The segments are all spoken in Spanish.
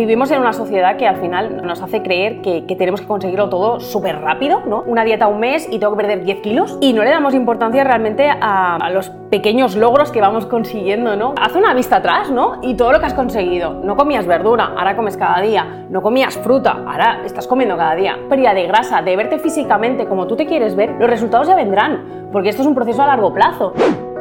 Vivimos en una sociedad que al final nos hace creer que, tenemos que conseguirlo todo súper rápido, ¿no? Una dieta un mes y tengo que perder 10 kilos y no le damos importancia realmente a, los pequeños logros que vamos consiguiendo, ¿no? Haz una vista atrás, ¿no? Y todo lo que has conseguido. No comías verdura, ahora comes cada día. No comías fruta, ahora estás comiendo cada día. Pérdida de grasa, de verte físicamente como tú te quieres ver, los resultados ya vendrán, porque esto es un proceso a largo plazo.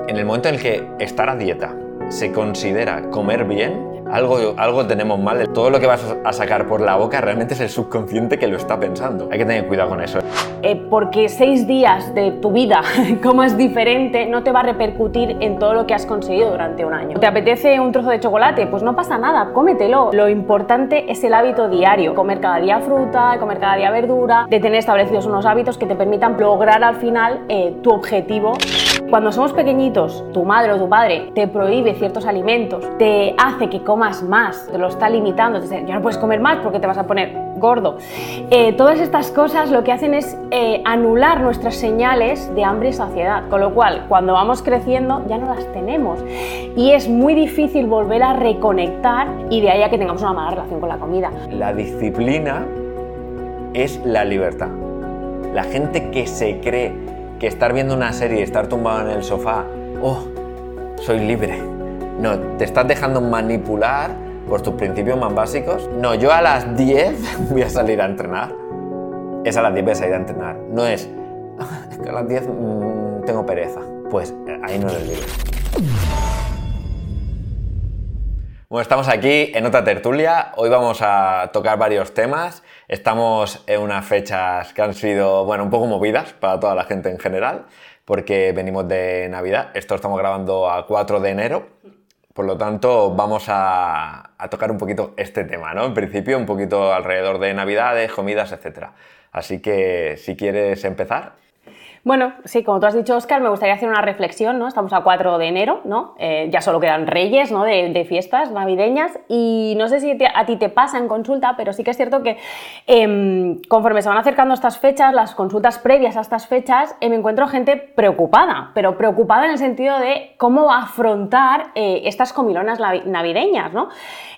En el momento en que estar a dieta se considera comer bien, algo, algo tenemos mal. Todo lo que vas a sacar por la boca realmente es el subconsciente que lo está pensando. Hay que tener cuidado con eso. Eh, porque seis días de tu vida comas diferente no te va a repercutir en todo lo que has conseguido durante un año. ¿Te apetece un trozo de chocolate? Pues no pasa nada, cómetelo. Lo importante es el hábito diario. Comer cada día fruta, comer cada día verdura, de tener establecidos unos hábitos que te permitan lograr al final eh, tu objetivo. Cuando somos pequeñitos, tu madre o tu padre te prohíbe ciertos alimentos, te hace que comas más, te lo está limitando, dice, ya no puedes comer más porque te vas a poner gordo. Eh, todas estas cosas lo que hacen es eh, anular nuestras señales de hambre y saciedad, con lo cual cuando vamos creciendo ya no las tenemos y es muy difícil volver a reconectar y de ahí a que tengamos una mala relación con la comida. La disciplina es la libertad. La gente que se cree que estar viendo una serie estar tumbado en el sofá, oh, soy libre. No, te estás dejando manipular por tus principios más básicos. No, yo a las 10 voy a salir a entrenar. Es a las 10 voy a salir a entrenar. No es, es que a las 10 mm, tengo pereza. Pues eh, ahí no eres libre. Bueno, estamos aquí en otra tertulia. Hoy vamos a tocar varios temas. Estamos en unas fechas que han sido, bueno, un poco movidas para toda la gente en general, porque venimos de Navidad. Esto estamos grabando a 4 de enero. Por lo tanto, vamos a, tocar un poquito este tema, ¿no? En principio, un poquito alrededor de Navidades, comidas, etc. Así que, si quieres empezar. Bueno, sí, como tú has dicho, Oscar, me gustaría hacer una reflexión, ¿no? Estamos a 4 de enero, ¿no? Eh, ya solo quedan reyes, ¿no? De, fiestas navideñas y no sé si a ti te pasa en consulta, pero sí que es cierto que em, conforme se van acercando estas fechas, las consultas previas a estas fechas, me encuentro gente preocupada, pero preocupada en el sentido de cómo afrontar eh, estas comilonas navideñas, ¿no?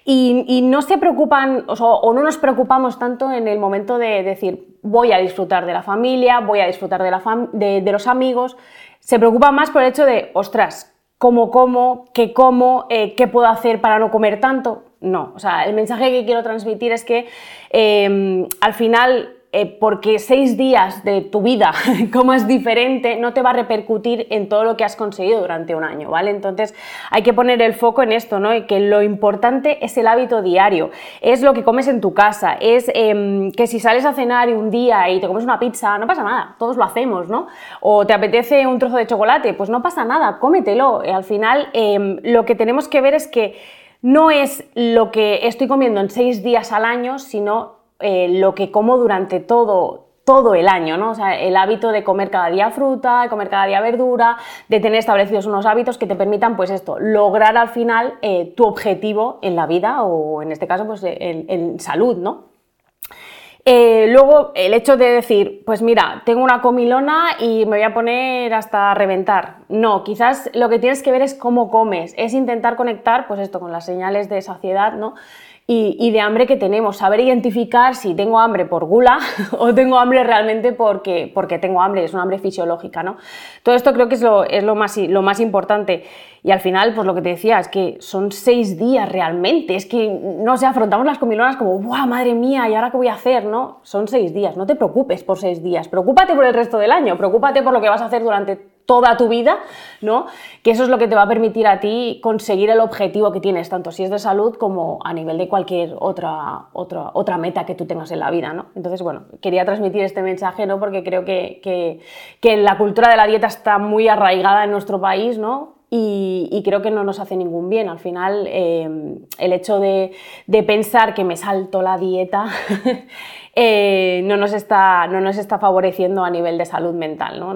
Y, no se preocupan, o, no nos preocupamos tanto en el momento de decir, voy a disfrutar de la familia, voy a disfrutar de, la de, los amigos. Se preocupa más por el hecho de, ostras, ¿cómo como? ¿Qué como? Eh, ¿Qué puedo hacer para no comer tanto? No, o sea, el mensaje que quiero transmitir es que eh, al final eh, porque seis días de tu vida comas diferente no te va a repercutir en todo lo que has conseguido durante un año, ¿vale? Entonces hay que poner el foco en esto, ¿no? Y que lo importante es el hábito diario, es lo que comes en tu casa, es em, que si sales a cenar un día y te comes una pizza, no pasa nada, todos lo hacemos, ¿no? O te apetece un trozo de chocolate, pues no pasa nada, cómetelo. Al final em, lo que tenemos que ver es que no es lo que estoy comiendo en seis días al año, sino eh, lo que como durante todo, todo el año, ¿no? O sea, el hábito de comer cada día fruta, de comer cada día verdura, de tener establecidos unos hábitos que te permitan, pues esto, lograr al final eh, tu objetivo en la vida o en este caso, pues en, salud, ¿no? Eh, luego, el hecho de decir, pues mira, tengo una comilona y me voy a poner hasta reventar. No, quizás lo que tienes que ver es cómo comes, es intentar conectar, pues esto, con las señales de saciedad, ¿no? Y, de hambre que tenemos, saber identificar si tengo hambre por gula o tengo hambre realmente porque, porque tengo hambre, es una hambre fisiológica, ¿no? Todo esto creo que es lo, es lo, más, lo más importante. Y al final, pues lo que te decía, es que son seis días realmente, es que, no sé, afrontamos las comilonas como, ¡guau, madre mía! ¿Y ahora qué voy a hacer? No, son seis días, no te preocupes por seis días, preocúpate por el resto del año, preocúpate por lo que vas a hacer durante toda tu vida, ¿no? Que eso es lo que te va a permitir a ti conseguir el objetivo que tienes, tanto si es de salud como a nivel de cualquier otra, otra, otra meta que tú tengas en la vida, ¿no? Entonces, bueno, quería transmitir este mensaje, ¿no? Porque creo que, que, la cultura de la dieta está muy arraigada en nuestro país, ¿no? Y, creo que no nos hace ningún bien. Al final, eh, el hecho de, de, pensar que me salto la dieta Eh, no, nos está, no nos está favoreciendo a nivel de salud mental, ¿no?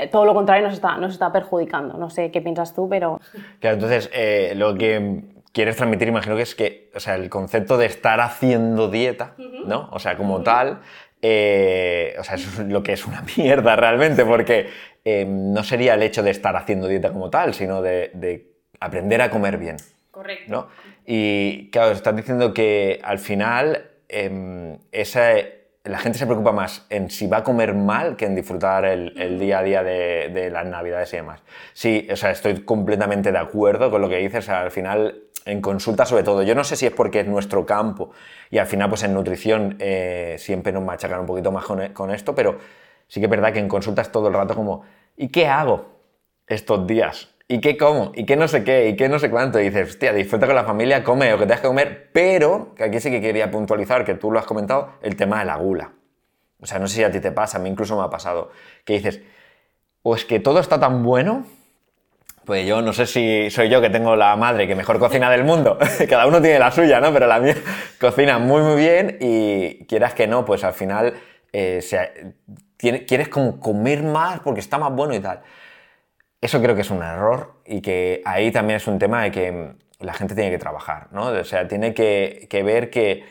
Eh, todo lo contrario nos está, nos está perjudicando. No sé qué piensas tú, pero... Claro, entonces eh, lo que quieres transmitir, imagino que es que, o sea, el concepto de estar haciendo dieta, ¿no? O sea, como tal, o sea, eso es lo que es una mierda realmente, porque no sería el hecho de estar haciendo dieta como tal, sino de, de aprender a comer bien. Correcto. ¿no? Y claro, estás diciendo que al final em, esa, la gente se preocupa más en si va a comer mal que en disfrutar el, el día a día de, de, las navidades y demás. Sí, o sea, estoy completamente de acuerdo con lo que dices. O sea, al final, en consulta sobre todo, yo no sé si es porque es nuestro campo y al final pues en nutrición eh, siempre nos machacan un poquito más con, con esto, pero sí que es verdad que en consultas todo el rato como, ¿y qué hago estos días? ¿Y qué como? ¿Y qué no sé qué? ¿Y qué no sé cuánto? Y dices, hostia, disfruta con la familia, come lo que tengas que comer, pero, que aquí sí que quería puntualizar, que tú lo has comentado, el tema de la gula. O sea, no sé si a ti te pasa, a mí incluso me ha pasado, que dices, o es que todo está tan bueno, pues yo no sé si soy yo que tengo la madre que mejor cocina del mundo, cada uno tiene la suya, ¿no? Pero la mía cocina muy, muy bien y quieras que no, pues al final eh, quieres como comer más porque está más bueno y tal. Eso creo que es un error y que ahí también es un tema de que la gente tiene que trabajar, ¿no? O sea, tiene que, que ver que,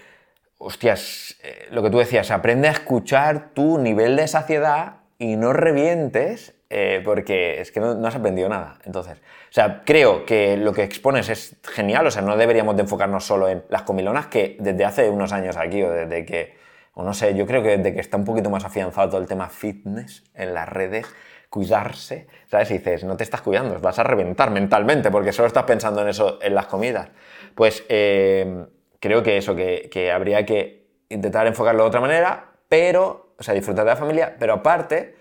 hostias, eh, lo que tú decías, aprende a escuchar tu nivel de saciedad y no revientes eh, porque es que no, no, has aprendido nada. Entonces, o sea, creo que lo que expones es genial, o sea, no deberíamos de enfocarnos solo en las comilonas que desde hace unos años aquí o desde que, o no sé, yo creo que desde que está un poquito más afianzado todo el tema fitness en las redes, cuidarse, ¿sabes? Y dices, no te estás cuidando, vas a reventar mentalmente porque solo estás pensando en eso, en las comidas. Pues eh, creo que eso, que, que, habría que intentar enfocarlo de otra manera, pero, o sea, disfrutar de la familia, pero aparte,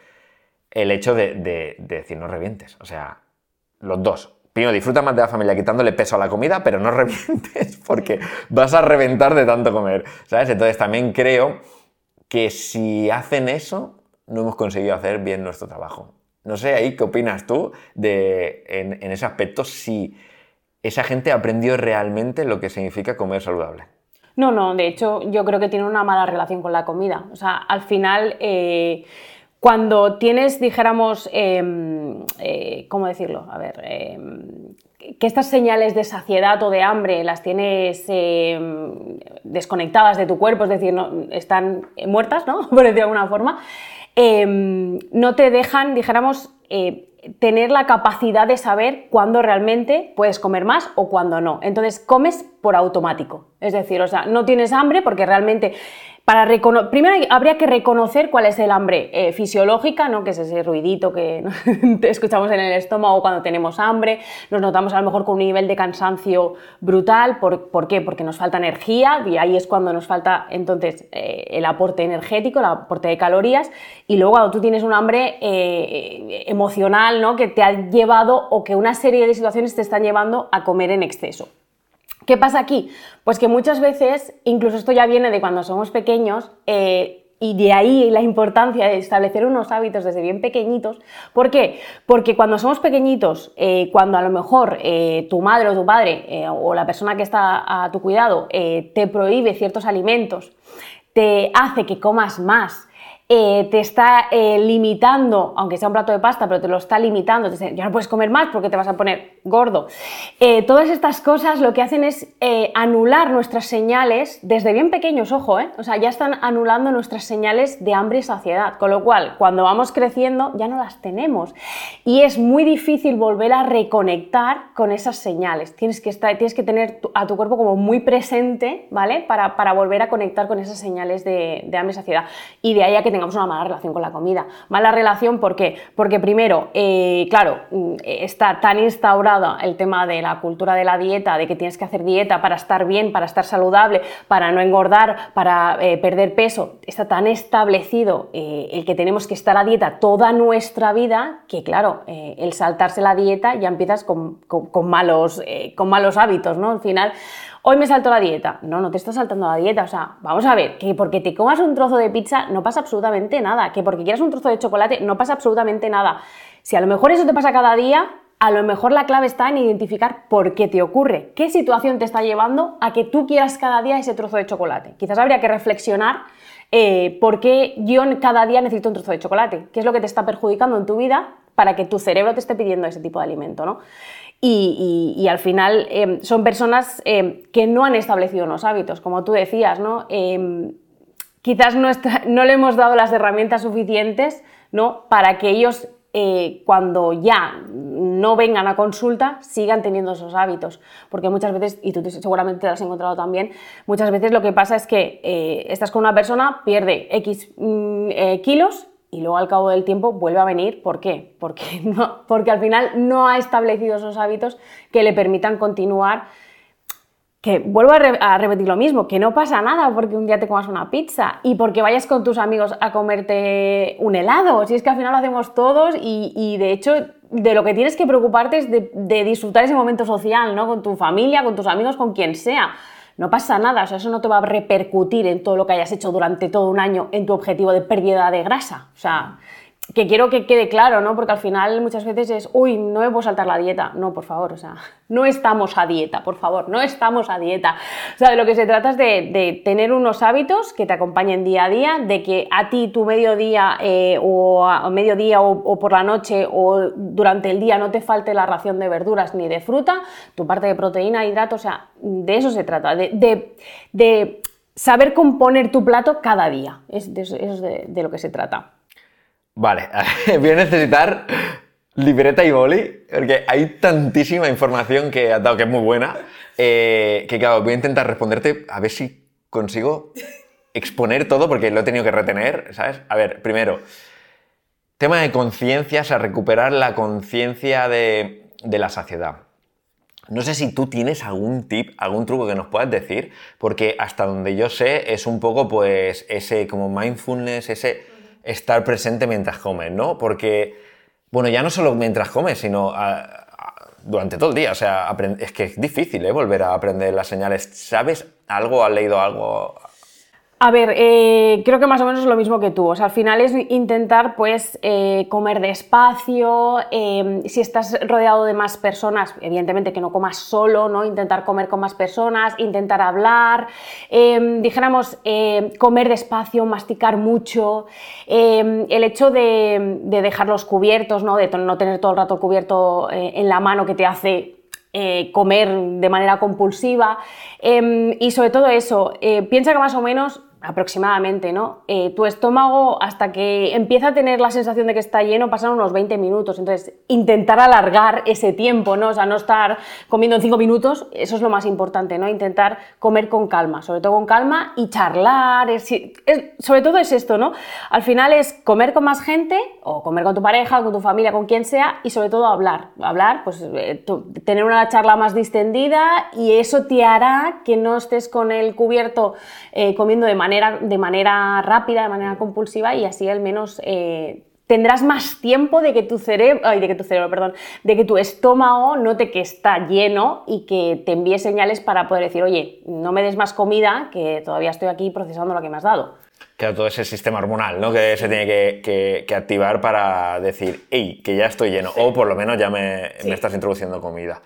el hecho de, de, de decir, no revientes, o sea, los dos. Primero, disfruta más de la familia quitándole peso a la comida, pero no revientes porque vas a reventar de tanto comer, ¿sabes? Entonces también creo que si hacen eso, no hemos conseguido hacer bien nuestro trabajo. No sé, ahí, ¿qué opinas tú de, en, ese aspecto? Si esa gente aprendió realmente lo que significa comer saludable. No, no, de hecho yo creo que tiene una mala relación con la comida. O sea, al final, eh, cuando tienes, dijéramos, eh, eh, ¿cómo decirlo? A ver, em, que estas señales de saciedad o de hambre las tienes em, desconectadas de tu cuerpo, es decir, no, están muertas, ¿no? Por decirlo de alguna forma, em, no te dejan, dijéramos, eh, tener la capacidad de saber cuándo realmente puedes comer más o cuándo no. Entonces comes por automático. Es decir, o sea, no tienes hambre porque realmente para primero habría que reconocer cuál es el hambre eh, fisiológica, ¿no? que es ese ruidito que escuchamos en el estómago cuando tenemos hambre, nos notamos a lo mejor con un nivel de cansancio brutal, ¿por, ¿por qué? Porque nos falta energía y ahí es cuando nos falta entonces eh, el aporte energético, el aporte de calorías y luego cuando tú tienes un hambre eh, emocional ¿no? que te ha llevado o que una serie de situaciones te están llevando a comer en exceso. ¿Qué pasa aquí? Pues que muchas veces, incluso esto ya viene de cuando somos pequeños, eh, y de ahí la importancia de establecer unos hábitos desde bien pequeñitos. ¿Por qué? Porque cuando somos pequeñitos, eh, cuando a lo mejor eh, tu madre o tu padre o la persona que está a tu cuidado te prohíbe ciertos alimentos, te hace que comas más, eh, te está eh, limitando, aunque sea un plato de pasta, pero te lo está limitando, te dice, ya no puedes comer más porque te vas a poner gordo. Eh, todas estas cosas lo que hacen es anular nuestras señales, desde bien pequeños, ojo, o sea, ya están anulando nuestras señales de hambre y saciedad, con lo cual, cuando vamos creciendo, ya no las tenemos. Y es muy difícil volver a reconectar con esas señales. Tienes que, tener a tu cuerpo como muy presente, ¿vale? Para, para volver a conectar con esas señales de, de hambre y saciedad. Y de ahí a que tengamos una mala relación con la comida. Mala relación, ¿por qué? Porque primero, eh, claro, está tan instaurada el tema de la cultura de la dieta, de que tienes que hacer dieta para estar bien, para estar saludable, para no engordar, para eh, perder peso. Está tan establecido eh, el que tenemos que estar a dieta toda nuestra vida que, claro, el saltarse la dieta ya empiezas con, con, malos, con malos hábitos, ¿no? Al final, hoy me salto la dieta. No, no te estás saltando la dieta. O sea, vamos a ver, que porque te comas un trozo de pizza no pasa absolutamente nada. Que porque quieras un trozo de chocolate no pasa absolutamente nada. Si a lo mejor eso te pasa cada día, a lo mejor la clave está en identificar por qué te ocurre, qué situación te está llevando a que tú quieras cada día ese trozo de chocolate. Quizás habría que reflexionar eh, por qué yo cada día necesito un trozo de chocolate, qué es lo que te está perjudicando en tu vida para que tu cerebro te esté pidiendo ese tipo de alimento, ¿no? Y, y, y al final eh, son personas eh, que no han establecido unos hábitos, como tú decías, ¿no? Eh, quizás nuestra, no le hemos dado las herramientas suficientes ¿no? para que ellos, cuando ya no vengan a consulta sigan teniendo esos hábitos. Porque muchas veces, y tú seguramente te lo has encontrado también, muchas veces lo que pasa es que eh, estás con una persona, pierde X mm, eh, kilos y luego al cabo del tiempo vuelve a venir. ¿Por qué? Porque, porque al final no ha establecido esos hábitos que le permitan continuar que vuelvo a, repetir lo mismo, que no pasa nada porque un día te comas una pizza y porque vayas con tus amigos a comerte un helado, si es que al final lo hacemos todos y, de hecho de lo que tienes que preocuparte es de, de, disfrutar ese momento social, ¿no? Con tu familia, con tus amigos, con quien sea. No pasa nada, o sea, eso no te va a repercutir en todo lo que hayas hecho durante todo un año en tu objetivo de pérdida de grasa. O sea, que quiero que quede claro, ¿no? Porque al final muchas veces es, uy, no me puedo saltar la dieta. No, por favor, o sea, no estamos a dieta, por favor, no estamos a dieta. O sea, de lo que se trata es de, tener unos hábitos que te acompañen día a día, de que a ti tu mediodía eh, o mediodía o, por la noche o durante el día no te falte la ración de verduras ni de fruta, tu parte de proteína, hidrato, o sea, de eso se trata, de, saber componer tu plato cada día. Es, eso es de lo que se trata. Vale, voy a necesitar libreta y boli, porque hay tantísima información que has dado que es muy buena, eh, que claro, voy a intentar responderte a ver si consigo exponer todo, porque lo he tenido que retener, ¿sabes? A ver, primero, tema de conciencia, o sea, recuperar la conciencia de, de la saciedad. No sé si tú tienes algún tip, algún truco que nos puedas decir, porque hasta donde yo sé es un poco pues ese como mindfulness, ese estar presente mientras comes, ¿no? Porque, bueno, ya no solo mientras comes, sino durante todo el día. O sea, es que es difícil ¿eh? volver a aprender las señales. ¿Sabes algo? ¿Has leído algo? A ver, eh, creo que más o menos es lo mismo que tú. O sea, al final es intentar, pues, eh, comer despacio. Em, si estás rodeado de más personas, evidentemente que no comas solo, ¿no? Intentar comer con más personas, intentar hablar. Em, dijéramos, em, comer despacio, masticar mucho. el hecho de, dejar los cubiertos, ¿no? De no tener todo el rato cubierto eh, en la mano que te hace comer de manera compulsiva y sobre todo eso, piensa que más o menos aproximadamente, ¿no? Eh, tu estómago, hasta que empieza a tener la sensación de que está lleno, pasan unos 20 minutos. Entonces, intentar alargar ese tiempo, ¿no? O sea, no estar comiendo en 5 minutos, eso es lo más importante, ¿no? Intentar comer con calma, sobre todo con calma y charlar. sobre todo es esto, ¿no? Al final es comer con más gente o comer con tu pareja, con tu familia, con quien sea y sobre todo hablar. Hablar, pues eh, tener una charla más distendida y eso te hará que no estés con el cubierto eh, comiendo de manera de manera rápida, de manera compulsiva y así al menos eh, tendrás más tiempo de que tu cerebro, ay, de que tu cerebro, perdón, de que tu estómago note que está lleno y que te envíe señales para poder decir, oye, no me des más comida, que todavía estoy aquí procesando lo que me has dado. Claro, todo ese sistema hormonal, ¿no? Que se tiene que, activar para decir, hey, que ya estoy lleno, o por lo menos ya me, me estás introduciendo comida.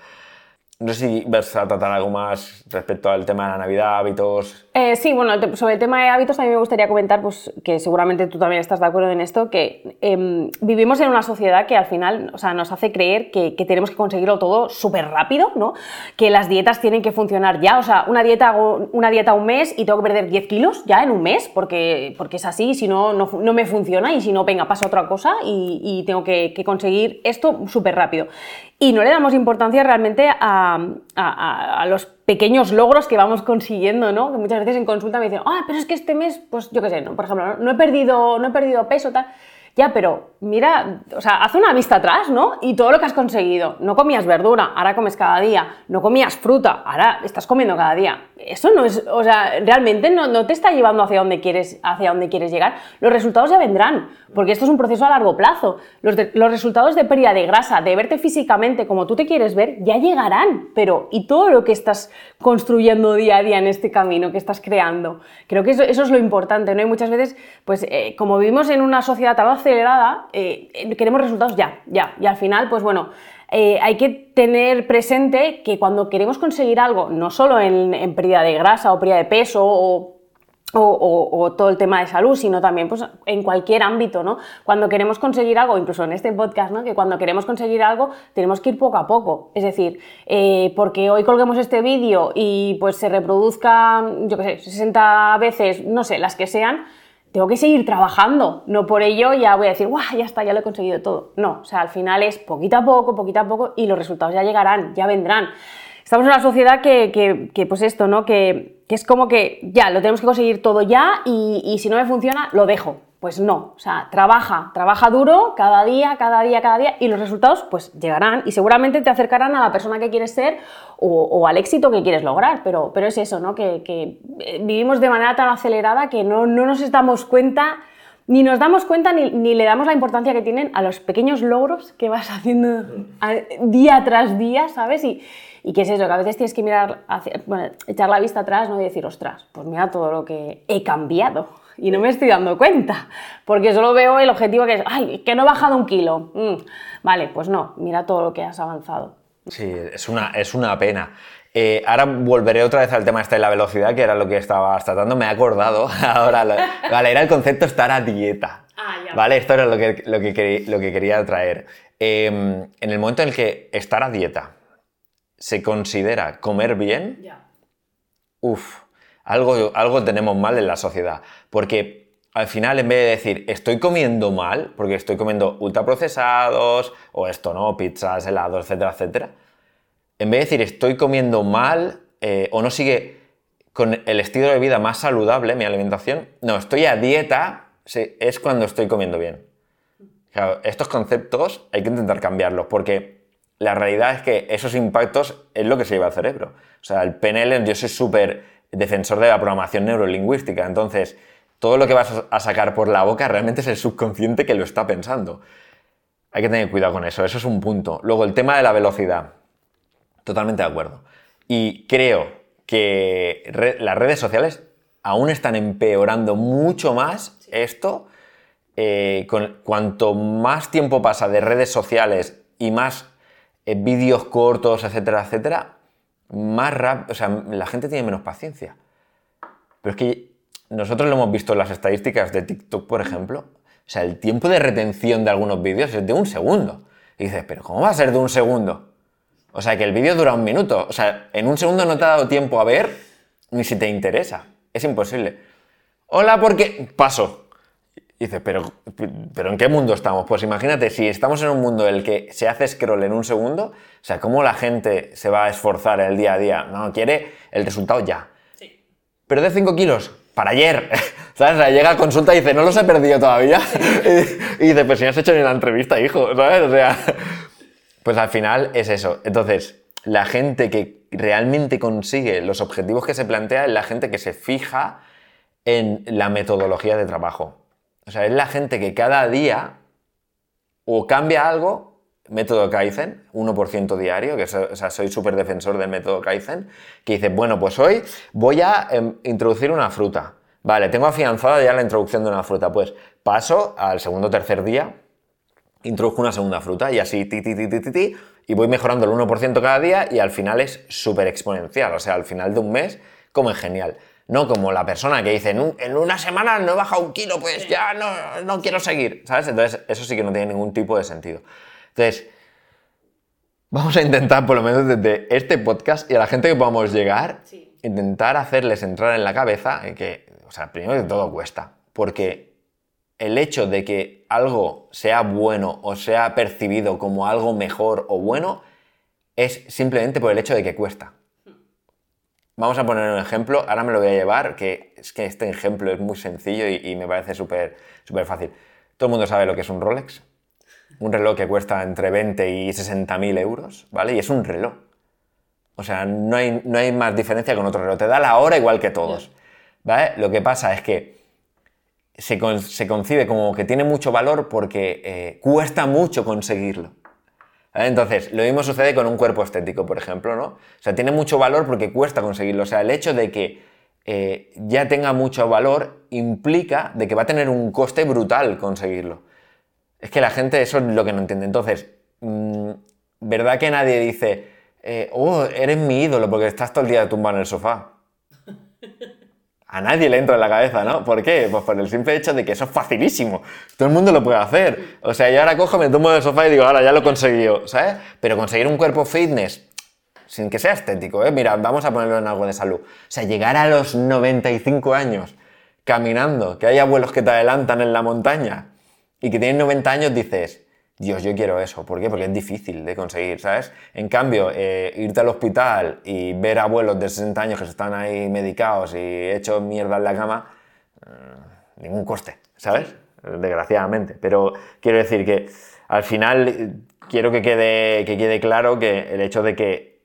No sé si vas a tratar algo más respecto al tema de la Navidad, hábitos. Eh, sí, bueno, sobre el tema de hábitos a mí me gustaría comentar, pues que seguramente tú también estás de acuerdo en esto, que em, vivimos en una sociedad que al final o sea, nos hace creer que, tenemos que conseguirlo todo súper rápido, ¿no? Que las dietas tienen que funcionar ya, o sea, una dieta, una dieta un mes y tengo que perder 10 kilos ya en un mes, porque, porque es así, si no, no, me funciona y si no, venga, pasa otra cosa y, tengo que, que conseguir esto súper rápido. Y no le damos importancia realmente a a, los pequeños logros que vamos consiguiendo, ¿no? Que muchas veces en consulta me dicen, ah, pero es que este mes, pues yo qué sé, ¿no? Por ejemplo, no, he, perdido, no he perdido peso, tal. Ya, pero mira, o sea, haz una vista atrás, ¿no? Y todo lo que has conseguido. No comías verdura, ahora comes cada día. No comías fruta, ahora estás comiendo cada día. Eso no es, o sea, realmente no, te está llevando hacia donde, quieres, hacia donde quieres llegar. Los resultados ya vendrán, porque esto es un proceso a largo plazo. Los, los resultados de pérdida de grasa, de verte físicamente como tú te quieres ver, ya llegarán. Pero, ¿y todo lo que estás construyendo día a día en este camino que estás creando? Creo que eso, es lo importante, ¿no? Y muchas veces, pues, eh, como vivimos en una sociedad tan acelerada, eh, queremos resultados ya, ya. Y al final, pues bueno, eh, hay que tener presente que cuando queremos conseguir algo, no solo en, pérdida de grasa o pérdida de peso o, todo el tema de salud, sino también pues, en cualquier ámbito, ¿no? Cuando queremos conseguir algo, incluso en este podcast, ¿no? Que cuando queremos conseguir algo tenemos que ir poco a poco. Es decir, eh, porque hoy colguemos este vídeo y pues se reproduzca, yo qué sé, 60 veces, no sé, las que sean, tengo que seguir trabajando, no por ello ya voy a decir, guau, ya está, ya lo he conseguido todo. No, o sea, al final es poquito a poco, poquito a poco y los resultados ya llegarán, ya vendrán. Estamos en una sociedad que, que, pues esto, ¿no? Que, que, es como que ya, lo tenemos que conseguir todo ya y, y si no me funciona, lo dejo. Pues no, o sea, trabaja, trabaja duro cada día, cada día, cada día y los resultados pues llegarán y seguramente te acercarán a la persona que quieres ser o, al éxito que quieres lograr, pero, pero es eso, ¿no? Que, eh, vivimos de manera tan acelerada que no, no, nos damos cuenta, ni nos damos cuenta ni, ni, le damos la importancia que tienen a los pequeños logros que vas haciendo día tras día, ¿sabes? Y, y qué es eso, que a veces tienes que mirar, hacia, bueno, echar la vista atrás ¿no? y decir, ostras, pues mira todo lo que he cambiado y no me estoy dando cuenta, porque solo veo el objetivo que es, ay, que no he bajado un kilo. Mm, vale, pues no, mira todo lo que has avanzado. Sí, es una, es una pena. Eh, ahora volveré otra vez al tema este de la velocidad, que era lo que estabas tratando. Me he acordado ahora. vale, era el concepto estar a dieta. Ah, ya. Vale, esto era lo que, lo que, lo que quería traer. Em, en el momento en el que estar a dieta se considera comer bien, uff, algo, algo tenemos mal en la sociedad. Porque al final, en vez de decir estoy comiendo mal, porque estoy comiendo ultraprocesados, o esto, ¿no? Pizzas, helados, etcétera, etcétera. En vez de decir estoy comiendo mal, eh, o no sigue con el estilo de vida más saludable, mi alimentación, no, estoy a dieta, es cuando estoy comiendo bien. estos conceptos hay que intentar cambiarlos, porque la realidad es que esos impactos es lo que se lleva al cerebro. O sea, el PNL, yo soy súper defensor de la programación neurolingüística. Entonces, todo lo que vas a sacar por la boca realmente es el subconsciente que lo está pensando. Hay que tener cuidado con eso, eso es un punto. Luego, el tema de la velocidad. Totalmente de acuerdo. Y creo que las redes sociales aún están empeorando mucho más esto. Eh, con, cuanto más tiempo pasa de redes sociales y más eh, vídeos cortos, etcétera, etcétera, más rápido, o sea, la gente tiene menos paciencia. Pero es que nosotros lo hemos visto en las estadísticas de TikTok, por ejemplo. O sea, el tiempo de retención de algunos vídeos es de un segundo. Y dices, pero ¿cómo va a ser de un segundo? O sea, que el vídeo dura un minuto. O sea, en un segundo no te ha dado tiempo a ver ni si te interesa. Es imposible. Hola, porque paso. Y dices, pero, pero ¿en qué mundo estamos? Pues imagínate, si estamos en un mundo en el que se hace scroll en un segundo, o sea, ¿cómo la gente se va a esforzar el día a día? No, quiere el resultado ya. Sí. Pero de 5 kilos, para ayer. ¿Sabes? O sea, llega a consulta y dice, no los he perdido todavía. y, dice, pues si no has hecho ni la entrevista, hijo. ¿Sabes? O sea, pues al final es eso. Entonces, la gente que realmente consigue los objetivos que se plantea es la gente que se fija en la metodología de trabajo. O sea, es la gente que cada día o cambia algo, método Kaizen, 1% diario, que o sea, soy súper defensor del método Kaizen, que dice, bueno, pues hoy voy a em, introducir una fruta. Vale, tengo afianzada ya la introducción de una fruta. Pues paso al segundo o tercer día, introduzco una segunda fruta y así, ti, ti, ti, ti, ti, y voy mejorando el 1% cada día y al final es súper exponencial. O sea, al final de un mes, como es genial. No como la persona que dice, en, una semana no he bajado un kilo, pues ya no, no quiero seguir, ¿sabes? Entonces, eso sí que no tiene ningún tipo de sentido. Entonces, vamos a intentar, por lo menos desde este podcast y a la gente que podamos llegar, intentar hacerles entrar en la cabeza que, o sea, primero que todo cuesta, porque el hecho de que algo sea bueno o sea percibido como algo mejor o bueno es simplemente por el hecho de que cuesta. Vamos a poner un ejemplo, ahora me lo voy a llevar, que es que este ejemplo es muy sencillo y, me parece súper fácil. Todo el mundo sabe lo que es un Rolex. Un reloj que cuesta entre 20 y 60 mil euros, ¿vale? Y es un reloj. O sea, no hay, no hay más diferencia con otro reloj. Te da la hora igual que todos, ¿vale? Lo que pasa es que se, concibe como que tiene mucho valor porque eh, cuesta mucho conseguirlo. Entonces, lo mismo sucede con un cuerpo estético, por ejemplo, ¿no? O sea, tiene mucho valor porque cuesta conseguirlo. O sea, el hecho de que eh, ya tenga mucho valor implica de que va a tener un coste brutal conseguirlo. Es que la gente eso es lo que no entiende. Entonces, mm, ¿verdad que nadie dice, eh, oh, eres mi ídolo porque estás todo el día tumbado en el sofá? A nadie le entra en la cabeza, ¿no? ¿Por qué? Pues por el simple hecho de que eso es facilísimo. Todo el mundo lo puede hacer. O sea, yo ahora cojo, me tumbo del sofá y digo, ahora ya lo he conseguido, ¿sabes? Pero conseguir un cuerpo fitness, sin que sea estético, ¿eh? Mira, vamos a ponerlo en algo de salud. O sea, llegar a los 95 años caminando, que hay abuelos que te adelantan en la montaña y que tienen 90 años, dices, Dios, yo quiero eso. ¿Por qué? Porque es difícil de conseguir, ¿sabes? En cambio, eh, irte al hospital y ver abuelos de 60 años que están ahí medicados y hechos mierda en la cama, mm, ningún coste, ¿sabes? Desgraciadamente. Pero quiero decir que al final eh, quiero que quede, que quede claro que el hecho de que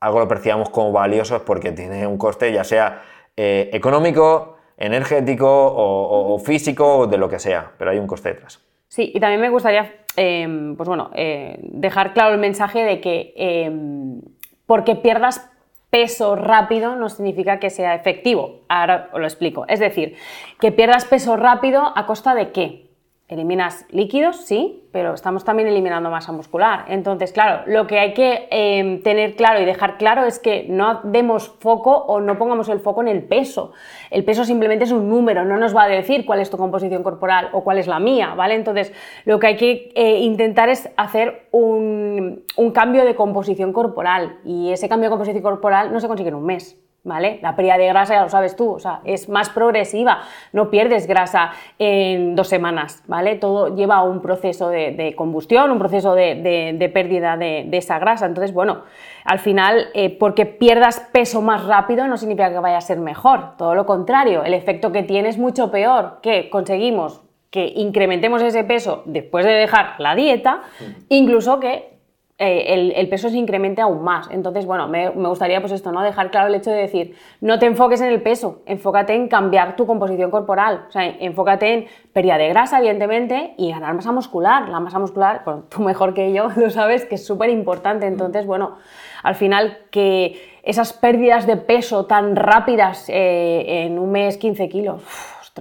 algo lo percibamos como valioso es porque tiene un coste, ya sea eh, económico, energético o, físico o de lo que sea, pero hay un coste detrás. Sí, y también me gustaría, em, pues bueno, eh, dejar claro el mensaje de que em, porque pierdas peso rápido no significa que sea efectivo. Ahora os lo explico. Es decir, que pierdas peso rápido a costa de qué? Eliminas líquidos, sí, pero estamos también eliminando masa muscular. Entonces, claro, lo que hay que em, tener claro y dejar claro es que no demos foco o no pongamos el foco en el peso. El peso simplemente es un número, no nos va a decir cuál es tu composición corporal o cuál es la mía, ¿vale? Entonces, lo que hay que eh, intentar es hacer un, un cambio de composición corporal y ese cambio de composición corporal no se consigue en un mes. ¿Vale? La pérdida de grasa ya lo sabes tú, o sea, es más progresiva, no pierdes grasa en dos semanas, ¿vale? Todo lleva un proceso de, combustión, un proceso de, pérdida de, esa grasa. Entonces, bueno, al final, eh, porque pierdas peso más rápido no significa que vaya a ser mejor, todo lo contrario, el efecto que tiene es mucho peor, que conseguimos que incrementemos ese peso después de dejar la dieta, incluso que eh, el, peso se incremente aún más. Entonces, bueno, me, gustaría pues esto, ¿no? Dejar claro el hecho de decir, no te enfoques en el peso, enfócate en cambiar tu composición corporal, o sea, enfócate en pérdida de grasa, evidentemente, y ganar masa muscular. La masa muscular, bueno, tú mejor que yo lo sabes, que es súper importante. Entonces, bueno, al final que esas pérdidas de peso tan rápidas eh, en un mes, 15 kilos,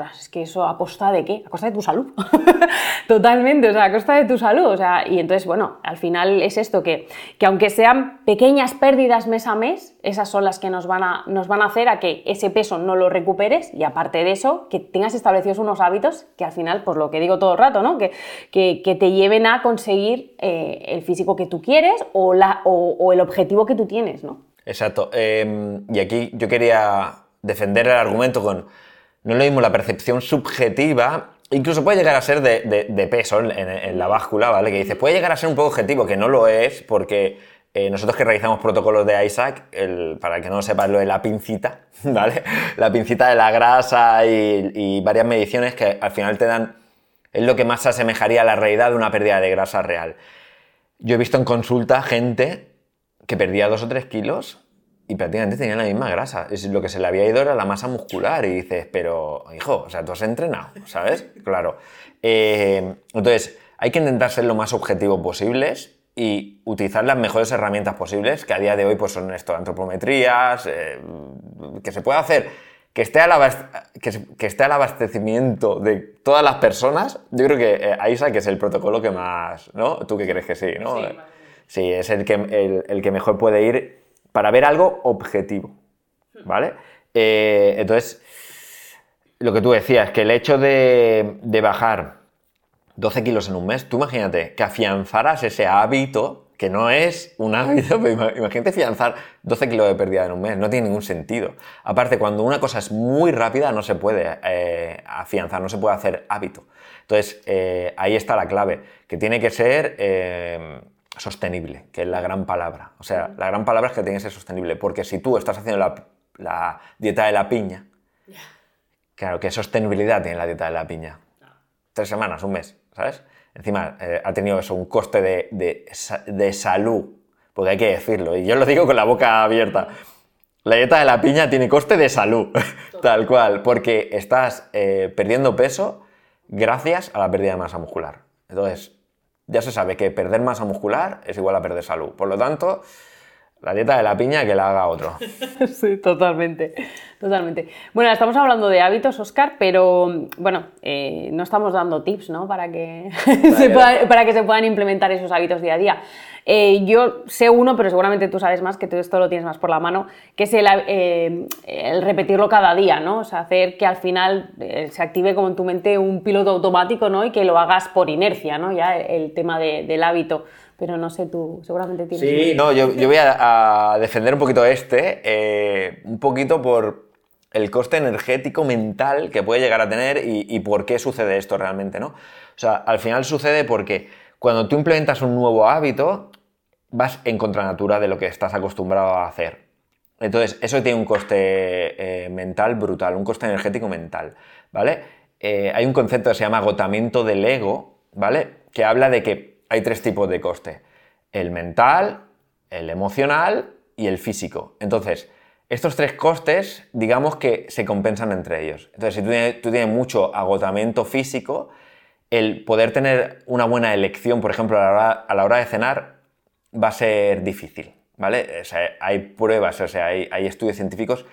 es que eso a costa de qué? A costa de tu salud. Totalmente, o sea, a costa de tu salud. O sea, y entonces, bueno, al final es esto, que, que aunque sean pequeñas pérdidas mes a mes, esas son las que nos van, a, nos van a hacer a que ese peso no lo recuperes y aparte de eso, que tengas establecidos unos hábitos que al final, pues lo que digo todo el rato, ¿no? Que, que, te lleven a conseguir eh, el físico que tú quieres o, la, o, el objetivo que tú tienes, ¿no? Exacto. Em, y aquí yo quería defender el argumento con no es lo mismo la percepción subjetiva, incluso puede llegar a ser de, peso en, la báscula, ¿vale? Que dices, puede llegar a ser un poco objetivo, que no lo es, porque eh, nosotros que realizamos protocolos de Isaac, para que no lo sepas lo de la pincita, ¿vale? La pincita de la grasa y, varias mediciones que al final te dan, es lo que más se asemejaría a la realidad de una pérdida de grasa real. Yo he visto en consulta gente que perdía dos o tres kilos y prácticamente tenía la misma grasa. Es lo que se le había ido era la masa muscular. Y dices, pero hijo, o sea, tú has entrenado, ¿sabes? Claro. Eh, entonces, hay que intentar ser lo más objetivo posibles y utilizar las mejores herramientas posibles, que a día de hoy pues, son esto, antropometrías, eh, que se puede hacer, que esté, al que, esté al abastecimiento de todas las personas. Yo creo que eh, AISA, que es el protocolo que más, ¿no? ¿Tú qué crees que sí, no? Sí, sí es el que, el, el que mejor puede ir para ver algo objetivo, ¿vale? Eh, entonces, lo que tú decías, que el hecho de, bajar 12 kilos en un mes, tú imagínate que afianzaras ese hábito, que no es un hábito, pero imagínate afianzar 12 kilos de pérdida en un mes, no tiene ningún sentido. Aparte, cuando una cosa es muy rápida, no se puede eh, afianzar, no se puede hacer hábito. Entonces, eh, ahí está la clave, que tiene que ser sostenible, que es la gran palabra. O sea, la gran palabra es que tiene que ser sostenible, porque si tú estás haciendo la, dieta de la piña, claro, ¿qué sostenibilidad tiene la dieta de la piña? Tres semanas, un mes, ¿sabes? Encima eh, ha tenido eso, un coste de, salud, porque hay que decirlo, y yo lo digo con la boca abierta. La dieta de la piña tiene coste de salud, tal cual, porque estás eh, perdiendo peso gracias a la pérdida de masa muscular. Entonces, ya se sabe que perder masa muscular es igual a perder salud. Por lo tanto, la dieta de la piña que la haga otro. sí, totalmente, totalmente. Bueno, estamos hablando de hábitos, Oscar, pero bueno, eh, no estamos dando tips, ¿no? Para que, se para que se puedan implementar esos hábitos día a día. Eh, yo sé uno, pero seguramente tú sabes más, que todo esto lo tienes más por la mano, que es el, eh, repetirlo cada día, ¿no? O sea, hacer que al final eh, se active como en tu mente un piloto automático, ¿no? Y que lo hagas por inercia, ¿no? Ya el tema del hábito. Pero no sé, tú seguramente tienes... Sí, no, yo, voy a, defender un poquito este, un poquito por el coste energético mental que puede llegar a tener y, y por qué sucede esto realmente, ¿no? O sea, al final sucede porque cuando tú implementas un nuevo hábito, vas en contranatura de lo que estás acostumbrado a hacer. Entonces, eso tiene un coste eh, mental brutal, un coste energético mental, ¿vale? Eh, hay un concepto que se llama agotamiento del ego, ¿vale? Que habla de que hay tres tipos de coste. El mental, el emocional y el físico. Entonces, estos tres costes, digamos que se compensan entre ellos. Entonces, si tú tienes, mucho agotamiento físico, el poder tener una buena elección, por ejemplo, a la hora de cenar, va a ser difícil, ¿vale? hay pruebas, o sea, hay, estudios científicos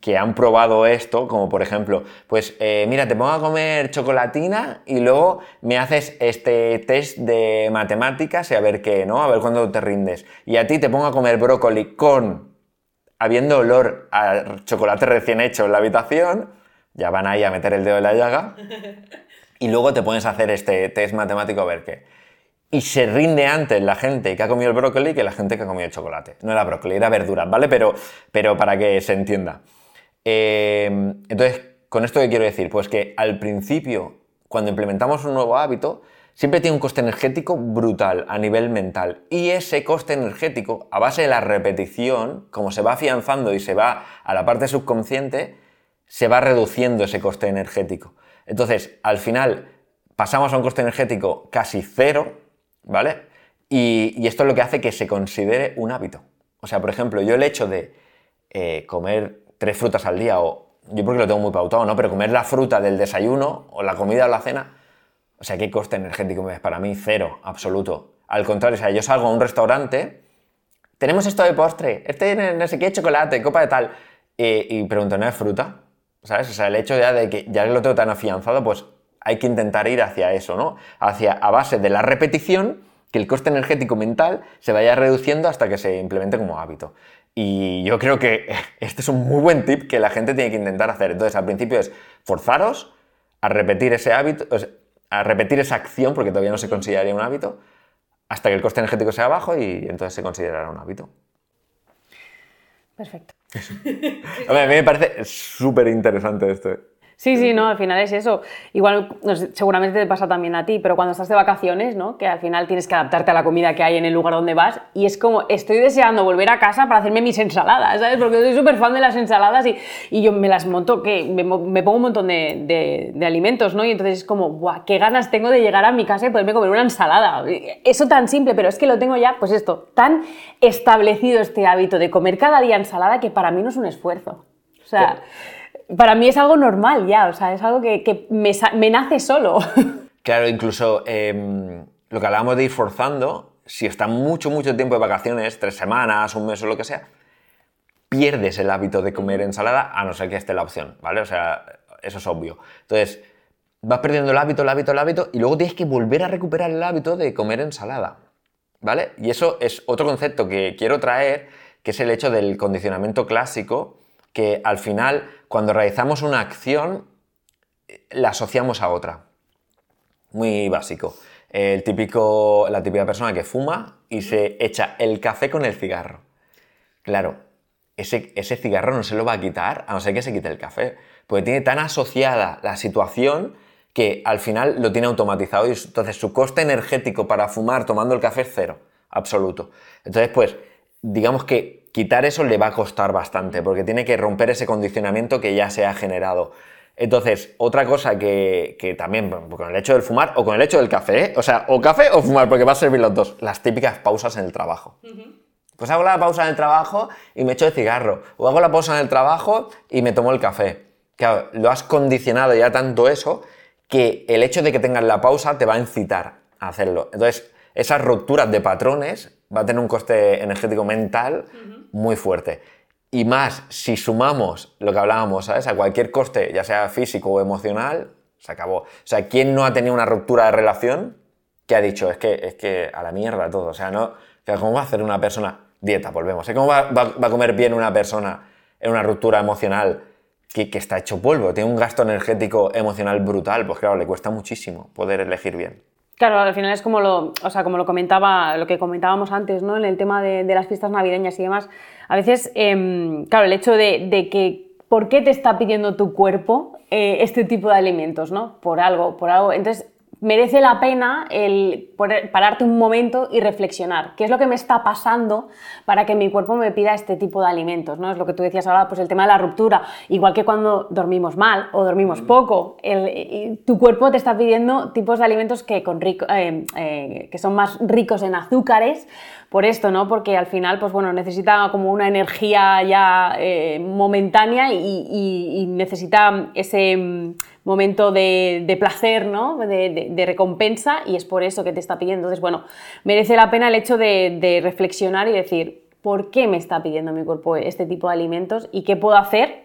que han probado esto, como por ejemplo, pues eh, mira, te pongo a comer chocolatina y luego me haces este test de matemáticas y a ver qué, ¿no? A ver cuándo te rindes. Y a ti te pongo a comer brócoli con, habiendo olor a chocolate recién hecho en la habitación, ya van ahí a meter el dedo en la llaga, y luego te pones a hacer este test matemático a ver qué y se rinde antes la gente que ha comido el brócoli que la gente que ha comido el chocolate. No era brócoli, era verduras, ¿vale? Pero, pero para que se entienda. Eh, entonces, ¿con esto qué quiero decir? Pues que al principio, cuando implementamos un nuevo hábito, siempre tiene un coste energético brutal a nivel mental. Y ese coste energético, a base de la repetición, como se va afianzando y se va a la parte subconsciente, se va reduciendo ese coste energético. Entonces, al final, pasamos a un coste energético casi cero, ¿vale? Y, esto es lo que hace que se considere un hábito. O sea, por ejemplo, yo el hecho de eh, comer tres frutas al día, o yo porque lo tengo muy pautado, ¿no? Pero comer la fruta del desayuno, o la comida o la cena, o sea, ¿qué coste energético me para mí? Cero, absoluto. Al contrario, o sea, yo salgo a un restaurante, tenemos esto de postre, este no sé qué, chocolate, copa de tal, y pregunto, ¿no es fruta? ¿Sabes? O sea, el hecho ya de que ya lo tengo tan afianzado, pues hay que intentar ir hacia eso, ¿no? Hacia, a base de la repetición, que el coste energético mental se vaya reduciendo hasta que se implemente como hábito. Y yo creo que este es un muy buen tip que la gente tiene que intentar hacer. Entonces, al principio es forzaros a repetir ese hábito, a repetir esa acción, porque todavía no se consideraría un hábito, hasta que el coste energético sea bajo y entonces se considerará un hábito. Perfecto. a mí me parece súper interesante esto. Sí, sí, no, al final es eso. Igual, seguramente te pasa también a ti, pero cuando estás de vacaciones, ¿no? Que al final tienes que adaptarte a la comida que hay en el lugar donde vas y es como, estoy deseando volver a casa para hacerme mis ensaladas, ¿sabes? Porque soy súper fan de las ensaladas y, y, yo me las monto, que me, pongo un montón de, de, alimentos, ¿no? Y entonces es como, ¡guau! ¡Qué ganas tengo de llegar a mi casa y poderme comer una ensalada! Eso tan simple, pero es que lo tengo ya, pues esto, tan establecido este hábito de comer cada día ensalada que para mí no es un esfuerzo. O sea para mí es algo normal ya, o sea, es algo que, me, nace solo. Claro, incluso em, lo que hablábamos de ir forzando, si está mucho, mucho tiempo de vacaciones, tres semanas, un mes o lo que sea, pierdes el hábito de comer ensalada a no ser que esté la opción, ¿vale? O sea, eso es obvio. Entonces, vas perdiendo el hábito, el hábito, el hábito, y luego tienes que volver a recuperar el hábito de comer ensalada, ¿vale? Y eso es otro concepto que quiero traer, que es el hecho del condicionamiento clásico, que al final, cuando realizamos una acción, la asociamos a otra. Muy básico. El típico, la típica persona que fuma y se echa el café con el cigarro. Claro, ese, ese cigarro no se lo va a quitar a no ser que se quite el café, porque tiene tan asociada la situación que al final lo tiene automatizado y entonces su coste energético para fumar tomando el café es cero, absoluto. Entonces, pues, digamos que quitar eso le va a costar bastante, porque tiene que romper ese condicionamiento que ya se ha generado. Entonces, otra cosa que, también, con el hecho del fumar o con el hecho del café, ¿eh? o sea, o café o fumar, porque va a servir los dos, las típicas pausas en el trabajo. Pues hago la pausa en el trabajo y me echo el cigarro, o hago la pausa en el trabajo y me tomo el café. Claro, lo has condicionado ya tanto eso que el hecho de que tengas la pausa te va a incitar a hacerlo. Entonces, esas rupturas de patrones va a tener un coste energético mental muy fuerte. Y más, si sumamos lo que hablábamos, ¿sabes? A cualquier coste, ya sea físico o emocional, se acabó. O sea, ¿quién no ha tenido una ruptura de relación que ha dicho, es que, es que a la mierda todo? O sea, no, ¿cómo va a hacer una persona? Dieta, volvemos. ¿Cómo va, a comer bien una persona en una ruptura emocional que, que, está hecho polvo? Tiene un gasto energético emocional brutal. Pues claro, le cuesta muchísimo poder elegir bien. Claro, al final es como lo, o sea, como lo comentaba, lo que comentábamos antes, ¿no? En el tema de, las fiestas navideñas y demás. A veces, em, claro, el hecho de, que ¿por qué te está pidiendo tu cuerpo eh, este tipo de alimentos, ¿no? Por algo, por algo. Entonces, merece la pena el pararte un momento y reflexionar. ¿Qué es lo que me está pasando para que mi cuerpo me pida este tipo de alimentos? ¿no? Es lo que tú decías ahora, pues el tema de la ruptura. Igual que cuando dormimos mal o dormimos poco, tu cuerpo te está pidiendo tipos de alimentos que, con eh, eh, que son más ricos en azúcares por esto, ¿no? Porque al final, pues bueno, necesita como una energía ya eh, momentánea y, necesita ese mm, momento de, placer, ¿no? De, recompensa y es por eso que te está pidiendo. Entonces, bueno, merece la pena el hecho de, reflexionar y decir, ¿por qué me está pidiendo mi cuerpo este tipo de alimentos y qué puedo hacer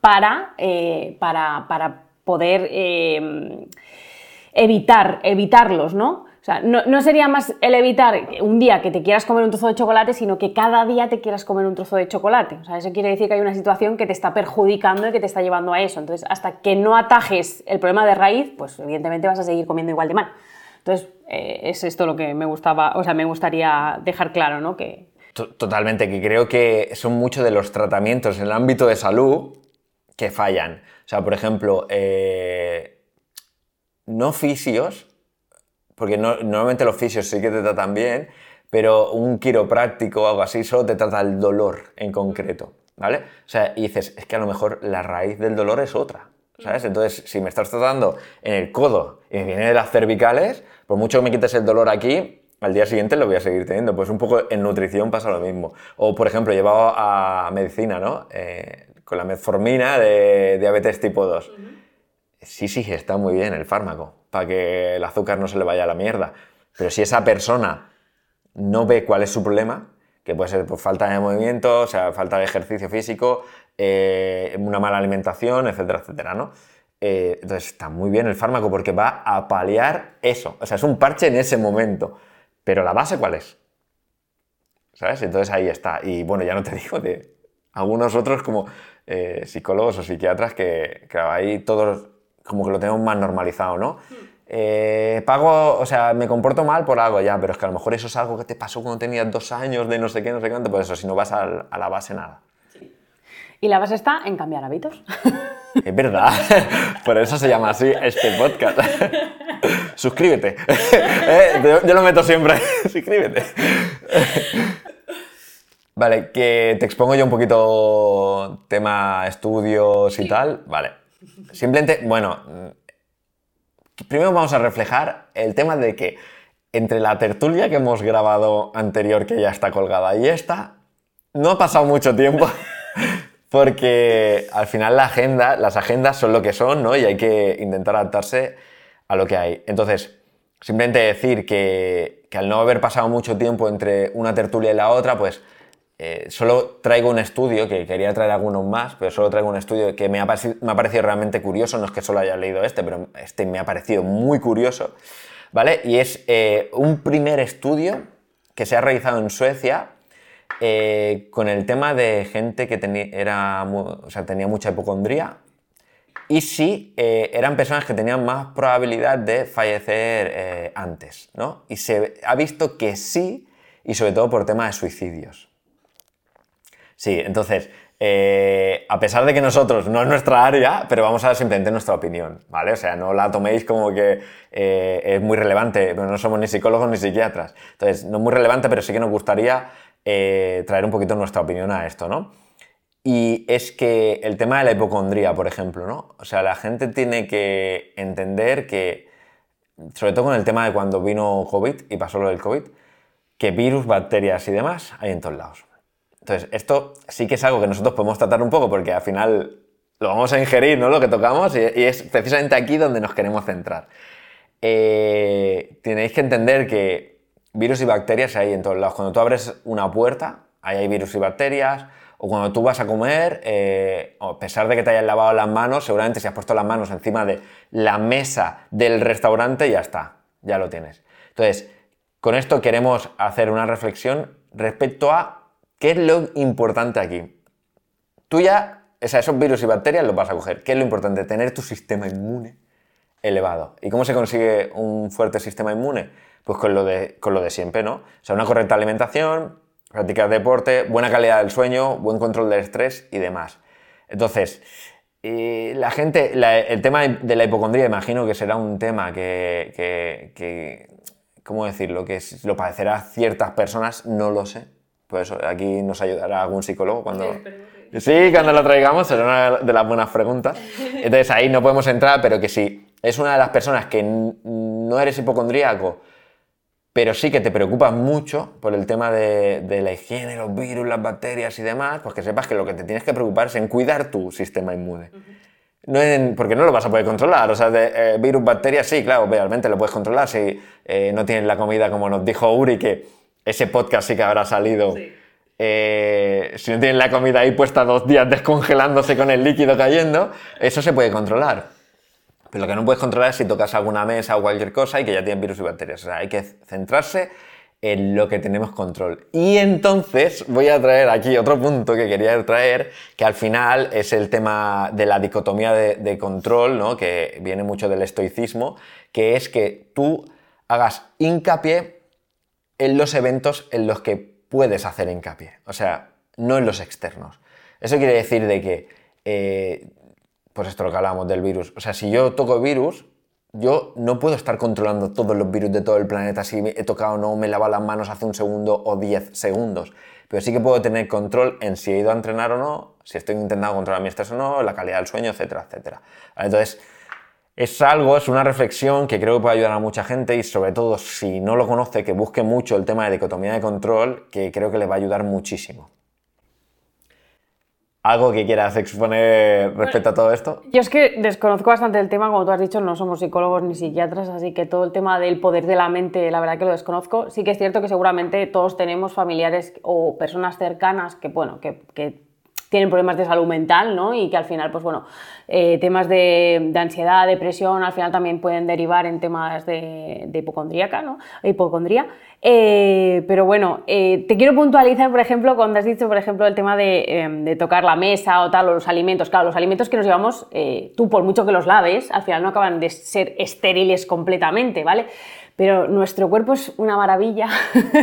para, eh, para, poder eh, evitar, evitarlos, ¿no? O sea, no, sería más el evitar un día que te quieras comer un trozo de chocolate, sino que cada día te quieras comer un trozo de chocolate. O sea, eso quiere decir que hay una situación que te está perjudicando y que te está llevando a eso. Entonces, hasta que no atajes el problema de raíz, pues evidentemente vas a seguir comiendo igual de mal. Entonces, eh, es esto lo que me gustaba, o sea, me gustaría dejar claro, ¿no? Que... Totalmente, que creo que son muchos de los tratamientos en el ámbito de salud que fallan. O sea, por ejemplo, eh, no fisios porque normalmente los fisios sí que te tratan bien, pero un quiropráctico o algo así solo te trata el dolor en concreto, ¿vale? O sea, y dices, es que a lo mejor la raíz del dolor es otra, ¿sabes? Entonces, si me estás tratando en el codo y me viene de las cervicales, por mucho que me quites el dolor aquí, al día siguiente lo voy a seguir teniendo. Pues un poco en nutrición pasa lo mismo. O, por ejemplo, llevado a medicina, ¿no? Eh, con la metformina de diabetes tipo 2. Sí, sí, está muy bien el fármaco para que el azúcar no se le vaya a la mierda. Pero si esa persona no ve cuál es su problema, que puede ser por falta de movimiento, o sea, falta de ejercicio físico, eh, una mala alimentación, etcétera, etcétera, ¿no? Eh, entonces está muy bien el fármaco porque va a paliar eso. O sea, es un parche en ese momento. Pero la base, ¿cuál es? ¿Sabes? Entonces ahí está. Y bueno, ya no te digo de algunos otros como eh, psicólogos o psiquiatras que, que ahí todos como que lo tenemos más normalizado, ¿no? Eh, pago, o sea, me comporto mal por algo ya, pero es que a lo mejor eso es algo que te pasó cuando tenías dos años de no sé qué, no sé cuánto, pues eso, si no vas a, la base, nada. Y la base está en cambiar hábitos. Es verdad, por eso se llama así este podcast. Suscríbete. Eh, yo lo meto siempre. Suscríbete. Vale, que te expongo yo un poquito tema estudios y tal. Vale. Simplemente, bueno, primero vamos a reflejar el tema de que entre la tertulia que hemos grabado anterior, que ya está colgada, y esta, no ha pasado mucho tiempo. porque al final la agenda, las agendas son lo que son, ¿no? Y hay que intentar adaptarse a lo que hay. Entonces, simplemente decir que, que al no haber pasado mucho tiempo entre una tertulia y la otra, pues eh, solo traigo un estudio, que quería traer algunos más, pero solo traigo un estudio que me ha, parecido, realmente curioso, no es que solo haya leído este, pero este me ha parecido muy curioso, ¿vale? Y es eh, un primer estudio que se ha realizado en Suecia eh, con el tema de gente que tenía mucha hipocondría y si eran personas que tenían más probabilidad de fallecer antes, ¿no? Y se ha visto que sí, y sobre todo por tema de suicidios. Sí, entonces, eh, a pesar de que nosotros no es nuestra área, pero vamos a dar simplemente nuestra opinión, ¿vale? O sea, no la toméis como que eh, es muy relevante, pero no somos ni psicólogos ni psiquiatras. Entonces, no es muy relevante, pero sí que nos gustaría eh, traer un poquito nuestra opinión a esto, ¿no? Y es que el tema de la hipocondría, por ejemplo, ¿no? O sea, la gente tiene que entender que, sobre todo con el tema de cuando vino COVID y pasó lo del COVID, que virus, bacterias y demás hay en todos lados. Entonces, esto sí que es algo que nosotros podemos tratar un poco porque al final lo vamos a ingerir, ¿no? Lo que tocamos y, es precisamente aquí donde nos queremos centrar. Eh, tenéis que entender que virus y bacterias hay en todos lados. Cuando tú abres una puerta, ahí hay virus y bacterias. O cuando tú vas a comer, eh, a pesar de que te hayas lavado las manos, seguramente si has puesto las manos encima de la mesa del restaurante, ya está, ya lo tienes. Entonces, con esto queremos hacer una reflexión respecto a ¿Qué es lo importante aquí? Tú ya, o sea, esos virus y bacterias los vas a coger. ¿Qué es lo importante? Tener tu sistema inmune elevado. ¿Y cómo se consigue un fuerte sistema inmune? Pues con lo de, con lo de siempre, ¿no? O sea, una correcta alimentación, practicar deporte, buena calidad del sueño, buen control del estrés y demás. Entonces, eh, la gente, el tema de la hipocondría, imagino que será un tema que, que, ¿cómo decirlo? Que lo padecerá ciertas personas, no lo sé. Por eso aquí nos ayudará algún psicólogo cuando... Sí, cuando lo traigamos, será una de las buenas preguntas. Entonces ahí no podemos entrar, pero que si es una de las personas que no eres hipocondríaco, pero sí que te preocupas mucho por el tema de, la higiene, los virus, las bacterias y demás, pues que sepas que lo que te tienes que preocupar es en cuidar tu sistema inmune. No porque no lo vas a poder controlar. O sea, de, eh, virus, bacterias, sí, claro, obviamente lo puedes controlar si eh, no tienes la comida como nos dijo Uri, que ese podcast sí que habrá salido. Eh, si no tienes la comida ahí puesta dos días descongelándose con el líquido cayendo, eso se puede controlar. Pero lo que no puedes controlar es si tocas alguna mesa o cualquier cosa y que ya tiene virus y bacterias. O sea, hay que centrarse en lo que tenemos control. Y entonces voy a traer aquí otro punto que quería traer, que al final es el tema de la dicotomía de, control, ¿no? que viene mucho del estoicismo, que es que tú hagas hincapié en los eventos en los que puedes hacer hincapié, o sea, no en los externos. Eso quiere decir de que eh, pues esto lo que hablábamos del virus. O sea, si yo toco virus, yo no puedo estar controlando todos los virus de todo el planeta si he tocado o no, me lavo las manos hace un segundo o diez segundos. Pero sí que puedo tener control en si he ido a entrenar o no, si estoy intentando controlar mi estrés o no, la calidad del sueño, etcétera, etcétera. Entonces, es algo, es una reflexión que creo que puede ayudar a mucha gente y sobre todo si no lo conoce, que busque mucho el tema de dicotomía de control, que creo que le va a ayudar muchísimo. ¿Algo que quieras exponer respecto a todo esto? Yo es que desconozco bastante el tema, como tú has dicho, no somos psicólogos ni psiquiatras, así que todo el tema del poder de la mente, la verdad que lo desconozco. Sí que es cierto que seguramente todos tenemos familiares o personas cercanas que, bueno, que, que tienen problemas de salud mental, ¿no? Y que al final, pues bueno, eh, temas de, ansiedad, depresión, al final también pueden derivar en temas de, hipocondríaca, ¿no? Hipocondría. Eh, pero bueno, eh, te quiero puntualizar, por ejemplo, cuando has dicho, por ejemplo, el tema de, tocar la mesa o tal, o los alimentos. Claro, los alimentos que nos llevamos, tú por mucho que los laves, al final no acaban de ser estériles completamente, ¿vale? Pero nuestro cuerpo es una maravilla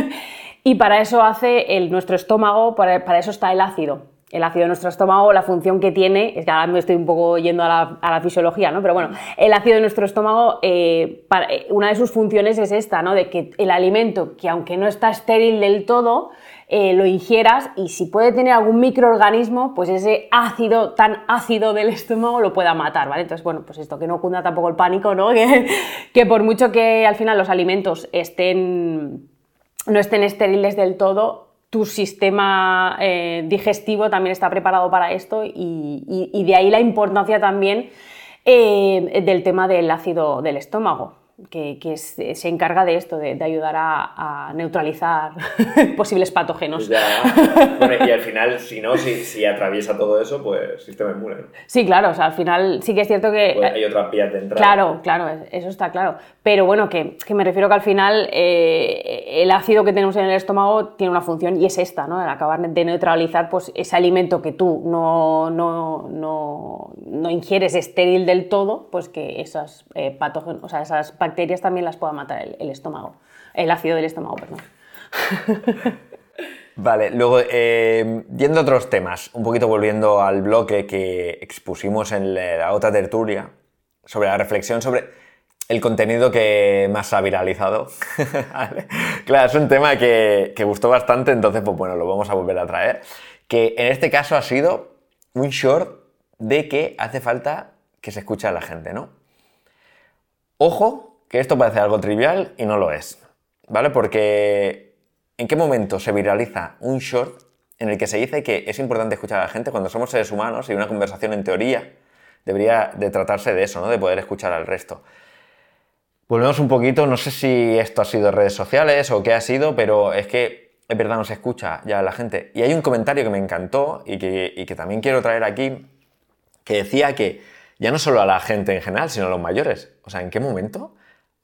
y para eso hace nuestro estómago, para eso está el ácido el ácido de nuestro estómago, la función que tiene, es que ahora me estoy un poco yendo a la, fisiología, ¿no? Pero bueno, el ácido de nuestro estómago, eh, eh, una de sus funciones es esta, ¿no? De que el alimento, que aunque no está estéril del todo, eh, lo ingieras y si puede tener algún microorganismo, pues ese ácido tan ácido del estómago lo pueda matar, ¿vale? Entonces, bueno, pues esto que no cunda tampoco el pánico, ¿no? Que, que por mucho que al final los alimentos estén no estén estériles del todo, tu sistema eh, digestivo también está preparado para esto y, de ahí la importancia también eh, del tema del ácido del estómago que, se encarga de esto, de, ayudar a, neutralizar posibles patógenos. y al final, si no, si, atraviesa todo eso, pues sistema inmune. Sí, claro, o sea, al final sí que es cierto que... Pues hay otras vías de entrada. Claro, claro, eso está claro. Pero bueno, que, me refiero que al final eh, el ácido que tenemos en el estómago tiene una función y es esta, ¿no? El acabar de neutralizar pues, ese alimento que tú no, no, no, ingieres estéril del todo, pues que esas eh, patógenos, o sea, esas bacterias también las pueda matar el, estómago, el ácido del estómago, perdón. Vale, luego, eh, yendo a otros temas, un poquito volviendo al bloque que expusimos en la otra tertulia, sobre la reflexión sobre el contenido que más ha viralizado. Claro, es un tema que, que, gustó bastante, entonces, pues bueno, lo vamos a volver a traer. Que en este caso ha sido un short de que hace falta que se escuche a la gente, ¿no? Ojo, que esto parece algo trivial y no lo es, ¿vale? Porque ¿en qué momento se viraliza un short en el que se dice que es importante escuchar a la gente cuando somos seres humanos y una conversación en teoría debería de tratarse de eso, ¿no? De poder escuchar al resto. Volvemos un poquito, no sé si esto ha sido redes sociales o qué ha sido, pero es que es verdad, no se escucha ya a la gente. Y hay un comentario que me encantó y que también quiero traer aquí, que decía que ya no solo a la gente en general, sino a los mayores. O sea, ¿en qué momento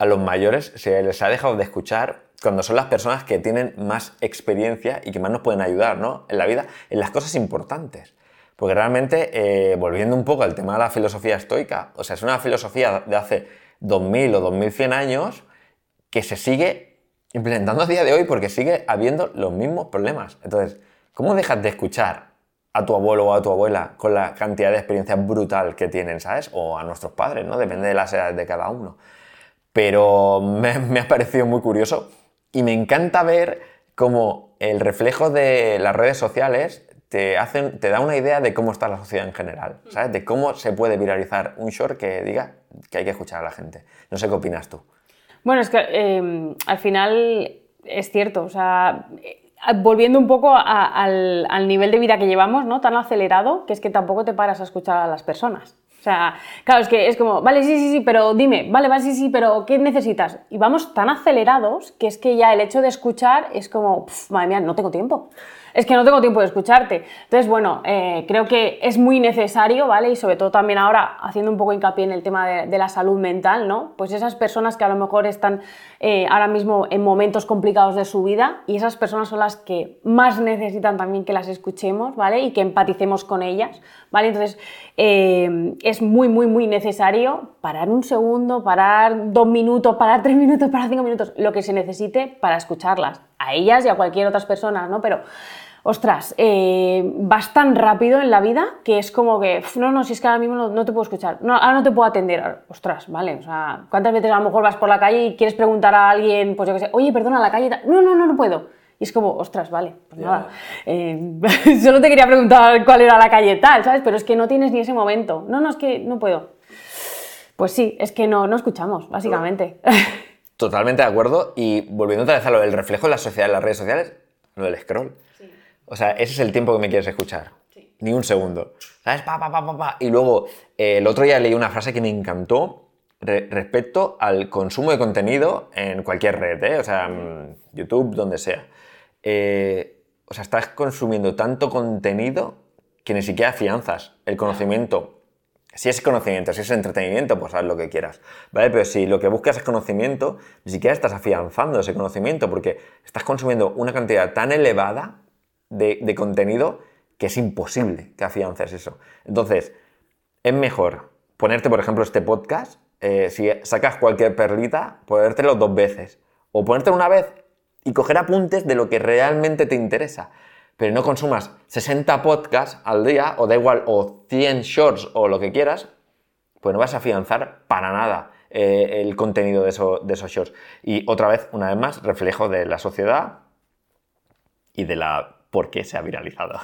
a los mayores se les ha dejado de escuchar cuando son las personas que tienen más experiencia y que más nos pueden ayudar ¿no? en la vida, en las cosas importantes. Porque realmente, eh, volviendo un poco al tema de la filosofía estoica, o sea, es una filosofía de hace 2000 o 2100 años que se sigue implementando a día de hoy porque sigue habiendo los mismos problemas. Entonces, ¿cómo dejas de escuchar a tu abuelo o a tu abuela con la cantidad de experiencia brutal que tienen, ¿sabes? O a nuestros padres, ¿no? Depende de las edades de cada uno. Pero me, ha parecido muy curioso y me encanta ver cómo el reflejo de las redes sociales te, hacen, te da una idea de cómo está la sociedad en general, ¿sabes? De cómo se puede viralizar un short que diga que hay que escuchar a la gente. No sé qué opinas tú. Bueno, es que eh, al final es cierto, o sea, volviendo un poco al, al, nivel de vida que llevamos, ¿no? Tan acelerado, que es que tampoco te paras a escuchar a las personas. O sea, claro, es que es como, vale, sí, sí, sí, pero dime, vale, vale, sí, sí, pero ¿qué necesitas? Y vamos tan acelerados que es que ya el hecho de escuchar es como, madre mía, no tengo tiempo es que no tengo tiempo de escucharte. Entonces, bueno, eh, creo que es muy necesario, ¿vale? Y sobre todo también ahora, haciendo un poco hincapié en el tema de, la salud mental, ¿no? Pues esas personas que a lo mejor están eh, ahora mismo en momentos complicados de su vida y esas personas son las que más necesitan también que las escuchemos, ¿vale? Y que empaticemos con ellas, ¿vale? Entonces, eh, es muy, muy, muy necesario parar un segundo, parar dos minutos, parar tres minutos, parar cinco minutos, lo que se necesite para escucharlas, a ellas y a cualquier otras personas, ¿no? Pero ostras, eh, vas tan rápido en la vida que es como que, no, no, si es que ahora mismo no, te puedo escuchar, no, ahora no te puedo atender, ostras, vale, o sea, ¿cuántas veces a lo mejor vas por la calle y quieres preguntar a alguien, pues yo qué sé, oye, perdona, la calle, no, no, no, no puedo. Y es como, ostras, vale, pues nada, eh, solo te quería preguntar cuál era la calle tal, ¿sabes? Pero es que no tienes ni ese momento. No, no, es que no puedo. Pues sí, es que no, no escuchamos, básicamente. Totalmente de acuerdo. Y volviendo otra vez a lo del reflejo de la sociedad en las redes sociales, lo del scroll. O sea, ese es el tiempo que me quieres escuchar. Ni un segundo. ¿Sabes? Pa, pa, pa, pa, Y luego, eh, el otro día leí una frase que me encantó respecto al consumo de contenido en cualquier red, ¿eh? O sea, YouTube, donde sea. Eh, o sea, estás consumiendo tanto contenido que ni siquiera afianzas el conocimiento. Si es conocimiento, si es entretenimiento, pues haz lo que quieras, ¿vale? Pero si lo que buscas es conocimiento, ni siquiera estás afianzando ese conocimiento porque estás consumiendo una cantidad tan elevada de, contenido que es imposible que afiances eso. Entonces, es mejor ponerte, por ejemplo, este podcast, eh, si sacas cualquier perlita, ponértelo dos veces. O ponértelo una vez y coger apuntes de lo que realmente te interesa. Pero no consumas 60 podcasts al día, o da igual, o 100 shorts o lo que quieras, pues no vas a afianzar para nada eh, el contenido de, de esos shorts. Y otra vez, una vez más, reflejo de la sociedad y de la por qué se ha viralizado.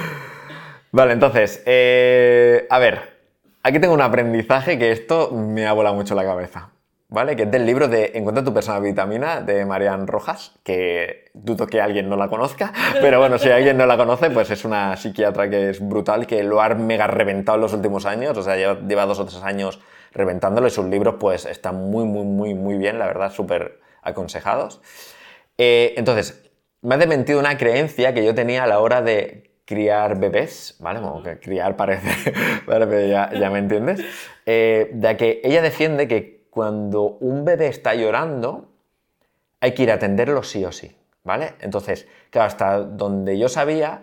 vale, entonces, eh, a ver, aquí tengo un aprendizaje que esto me ha volado mucho la cabeza. ¿Vale? Que es del libro de Encuentra tu persona vitamina de Marian Rojas, que dudo que alguien no la conozca, pero bueno, si alguien no la conoce, pues es una psiquiatra que es brutal, que lo ha mega reventado en los últimos años, o sea, lleva, dos o tres años reventándolo y sus libros pues están muy, muy, muy, muy bien, la verdad, súper aconsejados. Eh, entonces, me ha desmentido una creencia que yo tenía a la hora de criar bebés, ¿vale? Como que criar parece, pero ya, ya, me entiendes. Eh, de que ella defiende que cuando un bebé está llorando, hay que ir a atenderlo sí o sí, ¿vale? Entonces, claro, hasta donde yo sabía,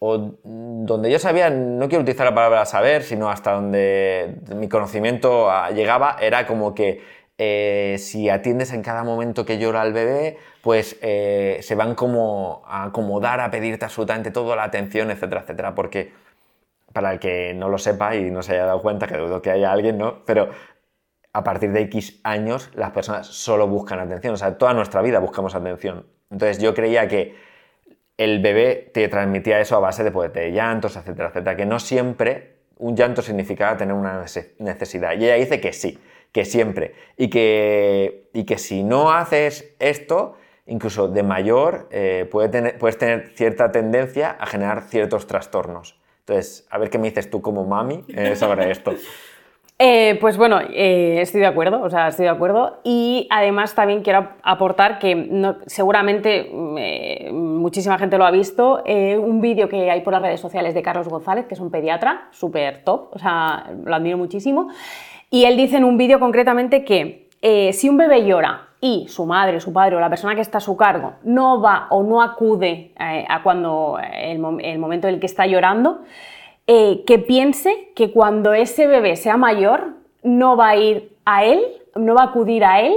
o donde yo sabía, no quiero utilizar la palabra saber, sino hasta donde mi conocimiento llegaba, era como que eh, si atiendes en cada momento que llora el bebé, pues eh, se van como a acomodar, a pedirte absolutamente toda la atención, etcétera, etcétera, porque para el que no lo sepa y no se haya dado cuenta, que dudo que haya alguien, ¿no? Pero a partir de X años las personas solo buscan atención, o sea, toda nuestra vida buscamos atención. Entonces yo creía que el bebé te transmitía eso a base de, pues, de llantos, etcétera, etcétera, que no siempre un llanto significaba tener una necesidad. Y ella dice que sí, que siempre. Y que, y que si no haces esto, incluso de mayor, eh, puede tener, puedes tener cierta tendencia a generar ciertos trastornos. Entonces, a ver qué me dices tú como mami eh, sobre esto. Eh, pues bueno, estoy de acuerdo, o sea, estoy de acuerdo. Y además también quiero aportar que seguramente muchísima gente lo ha visto, un vídeo que hay por las redes sociales de Carlos González, que es un pediatra súper top, o sea, lo admiro muchísimo. Y él dice en un vídeo concretamente que si un bebé llora y su madre, su padre o la persona que está a su cargo no va o no acude eh, a cuando eh, el, momento en el que está llorando, que piense que cuando ese bebé sea mayor no va a ir a él, no va a acudir a él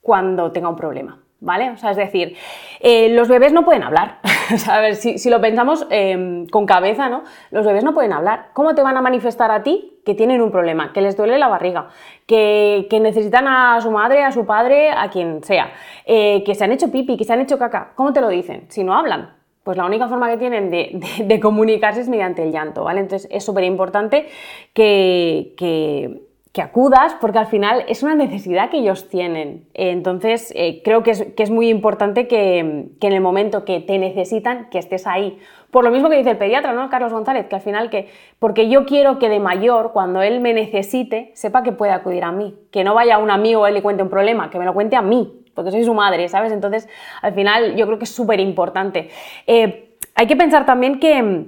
cuando tenga un problema. ¿Vale? O sea, es decir, eh, los bebés no pueden hablar. a ver, si, lo pensamos em, con cabeza, ¿no? Los bebés no pueden hablar. ¿Cómo te van a manifestar a ti que tienen un problema, que les duele la barriga, que, necesitan a su madre, a su padre, a quien sea, eh, que se han hecho pipi, que se han hecho caca? ¿Cómo te lo dicen? Si no hablan. Pues la única forma que tienen de, comunicarse es mediante el llanto, ¿vale? Entonces es súper importante que que acudas porque al final es una necesidad que ellos tienen. Entonces, eh, creo que es, muy importante que, en el momento que te necesitan, que estés ahí. Por lo mismo que dice el pediatra, ¿no? Carlos González, que al final que, porque yo quiero que de mayor, cuando él me necesite, sepa que puede acudir a mí. Que no vaya a un amigo, él le cuente un problema, que me lo cuente a mí, porque soy su madre, ¿sabes? Entonces, al final, yo creo que es súper importante. Eh, hay que pensar también que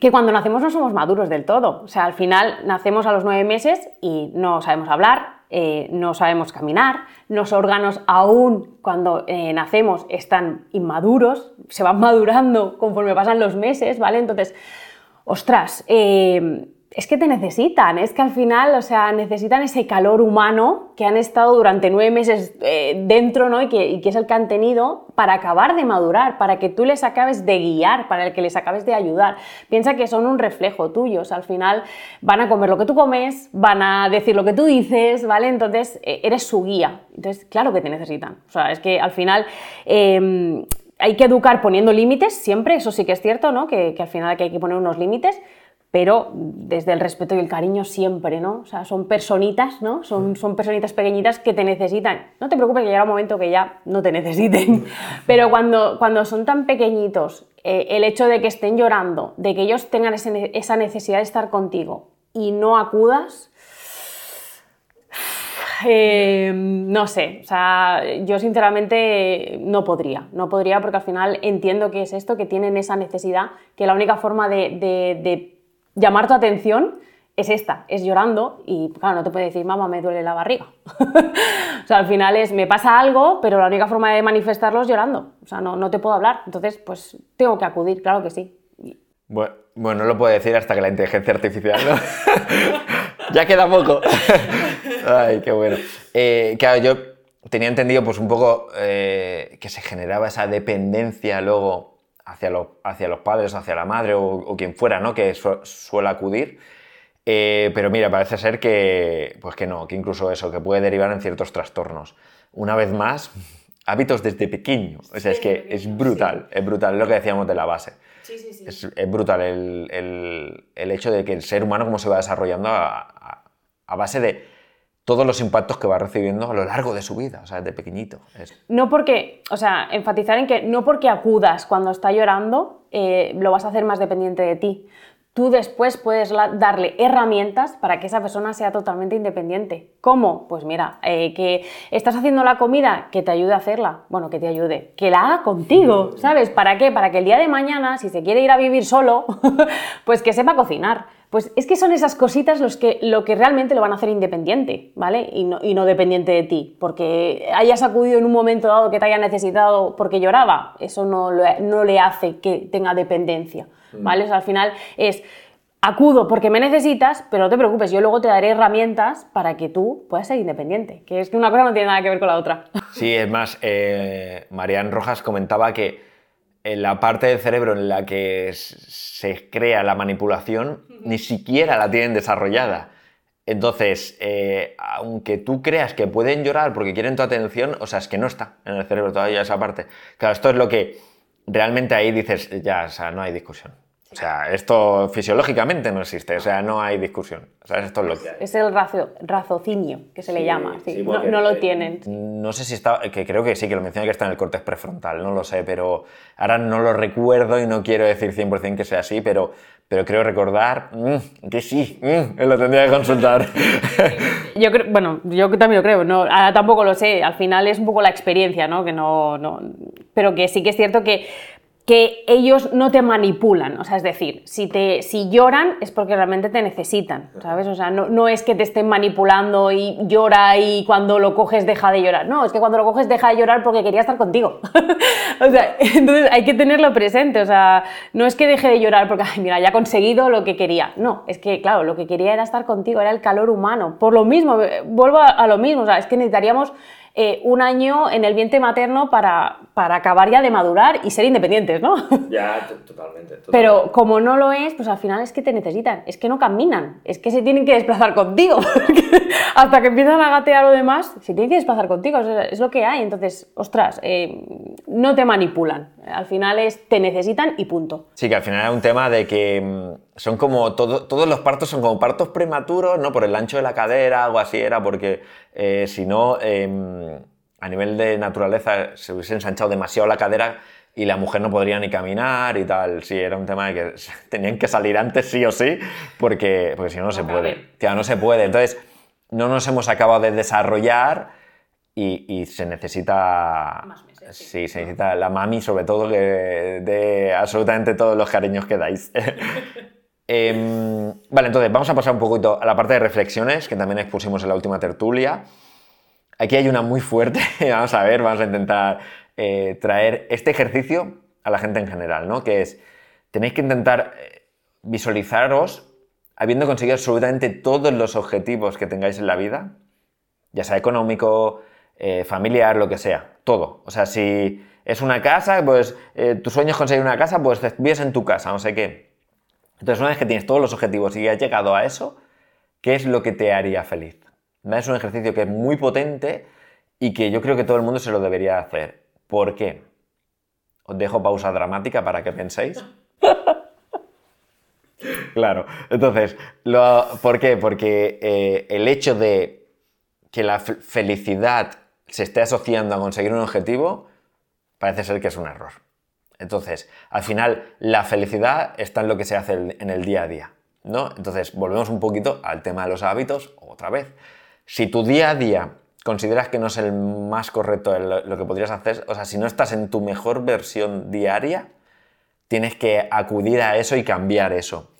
que cuando nacemos no somos maduros del todo. O sea, al final nacemos a los nueve meses y no sabemos hablar, eh, no sabemos caminar, los órganos aún cuando eh, nacemos están inmaduros, se van madurando conforme pasan los meses, ¿vale? Entonces, ostras, eh, es que te necesitan, es que al final, o sea, necesitan ese calor humano que han estado durante nueve meses eh, dentro, ¿no? Y que, es el que han tenido para acabar de madurar, para que tú les acabes de guiar, para que les acabes de ayudar. Piensa que son un reflejo tuyo, o sea, al final van a comer lo que tú comes, van a decir lo que tú dices, ¿vale? Entonces, eh, eres su guía. Entonces, claro que te necesitan. O sea, es que al final... Em, hay que educar poniendo límites, siempre, eso sí que es cierto, ¿no? Que, que al final hay que poner unos límites, pero desde el respeto y el cariño siempre, ¿no? O sea, son personitas, ¿no? Son, son personitas pequeñitas que te necesitan. No te preocupes que llegará un momento que ya no te necesiten, pero cuando, cuando son tan pequeñitos, eh, el hecho de que estén llorando, de que ellos tengan esa necesidad de estar contigo y no acudas, eh, no sé, o sea, yo sinceramente no podría, no podría porque al final entiendo que es esto, que tienen esa necesidad, que la única forma de llamar tu atención es esta, es llorando y claro, no te puede decir, mamá, me duele la barriga. o sea, al final es, me pasa algo, pero la única forma de manifestarlo es llorando. O sea, no, no te puedo hablar. Entonces, pues tengo que acudir, claro que sí. Bueno, no lo puedo decir hasta que la inteligencia artificial, ¿no? ya queda poco. Ay, qué bueno. Eh, claro, yo tenía entendido pues un poco eh, que se generaba esa dependencia luego hacia los, hacia los padres, hacia la madre o, quien fuera, ¿no? Que suele acudir. Eh, pero mira, parece ser que, pues que no, que incluso eso, que puede derivar en ciertos trastornos. Una vez más, hábitos desde pequeño. O sea, es que es brutal, es brutal, lo que decíamos de la base. Sí, sí, sí. Es, brutal el, el, el, hecho de que el ser humano cómo se va desarrollando a, a base de todos los impactos que va recibiendo a lo largo de su vida, o sea, desde pequeñito. No porque, o sea, enfatizar en que no porque acudas cuando está llorando, eh, lo vas a hacer más dependiente de ti tú después puedes darle herramientas para que esa persona sea totalmente independiente. ¿Cómo? Pues mira, eh, que estás haciendo la comida, que te ayude a hacerla. Bueno, que te ayude. Que la haga contigo, ¿sabes? ¿Para qué? Para que el día de mañana, si se quiere ir a vivir solo, pues que sepa cocinar. Pues es que son esas cositas los que, lo que realmente lo van a hacer independiente, ¿vale? Y no, y no dependiente de ti. Porque hayas acudido en un momento dado que te haya necesitado porque lloraba, eso no, no le hace que tenga dependencia. Mm. ¿vale? al final es acudo porque me necesitas, pero no te preocupes, yo luego te daré herramientas para que tú puedas ser independiente, que es que una cosa no tiene nada que ver con la otra. Sí, es más, eh, Marian Rojas comentaba que en la parte del cerebro en la que se crea la manipulación, ni siquiera la tienen desarrollada. Entonces, eh, aunque tú creas que pueden llorar porque quieren tu atención, o sea, es que no está en el cerebro todavía esa parte. Claro, esto es lo que realmente ahí dices, ya, o sea, no hay discusión. O sea, esto fisiológicamente no existe, o sea, no hay discusión. O sea, esto es lo que Es el raciocinio, que se le llama, no, lo tienen. No sé si está, que creo que sí, que lo menciona que está en el corte prefrontal, no lo sé, pero ahora no lo recuerdo y no quiero decir 100% que sea así, pero, pero creo recordar mm, que sí, mm, lo tendría que consultar. yo creo, bueno, yo también lo creo, no, tampoco lo sé, al final es un poco la experiencia, ¿no? Que no, no, pero que sí que es cierto que que ellos no te manipulan, o sea, es decir, si, te, si lloran es porque realmente te necesitan, ¿sabes? O sea, no, no, es que te estén manipulando y llora y cuando lo coges deja de llorar, no, es que cuando lo coges deja de llorar porque quería estar contigo. o sea, entonces hay que tenerlo presente, o sea, no es que deje de llorar porque, ay, mira, ya ha conseguido lo que quería, no, es que, claro, lo que quería era estar contigo, era el calor humano, por lo mismo, vuelvo a, a lo mismo, o sea, es que necesitaríamos eh, un año en el vientre materno para, para acabar ya de madurar y ser independientes, ¿no? Ya, totalmente, totalmente. Pero como no lo es, pues al final es que te necesitan, es que no caminan, es que se tienen que desplazar contigo. Hasta que empiezan a gatear o demás, se tienen que desplazar contigo, es lo que hay. Entonces, ostras, eh, no te manipulan. Al final es te necesitan y punto. Sí, que al final es un tema de que mm, son como todos los partos son como partos prematuros, ¿no? Por el ancho de la cadera, algo así era, porque eh, si no, em, a nivel de naturaleza se hubiese ensanchado demasiado la cadera y la mujer no podría ni caminar y tal. Sí, era un tema de que tenían que salir antes sí o sí, porque, porque si no, no se puede. Ya, no se puede. Entonces, no nos hemos acabado de desarrollar y, se necesita... sí. se necesita la mami, sobre todo, que de absolutamente todos los cariños que dais. Em, vale, entonces vamos a pasar un poquito a la parte de reflexiones, que también expusimos en la última tertulia. Aquí hay una muy fuerte, vamos a ver, vamos a intentar eh, traer este ejercicio a la gente en general, ¿no? Que es, tenéis que intentar eh, visualizaros habiendo conseguido absolutamente todos los objetivos que tengáis en la vida, ya sea económico, eh, familiar, lo que sea, todo. O sea, si es una casa, pues tu sueño es conseguir una casa, pues vives en tu casa, no sé qué entonces, una vez que tienes todos los objetivos y has llegado a eso, ¿qué es lo que te haría feliz? Es un ejercicio que es muy potente y que yo creo que todo el mundo se lo debería hacer. ¿Por qué? Os dejo pausa dramática para que penséis. claro, entonces, ¿por qué? Porque eh, el hecho de que la felicidad se esté asociando a conseguir un objetivo parece ser que es un error. Entonces, al final, la felicidad está en lo que se hace en el día a día, ¿no? Entonces, volvemos un poquito al tema de los hábitos, otra vez. Si tu día a día consideras que no es el más correcto lo que podrías hacer, o sea, si no estás en tu mejor versión diaria, tienes que acudir a eso y cambiar eso.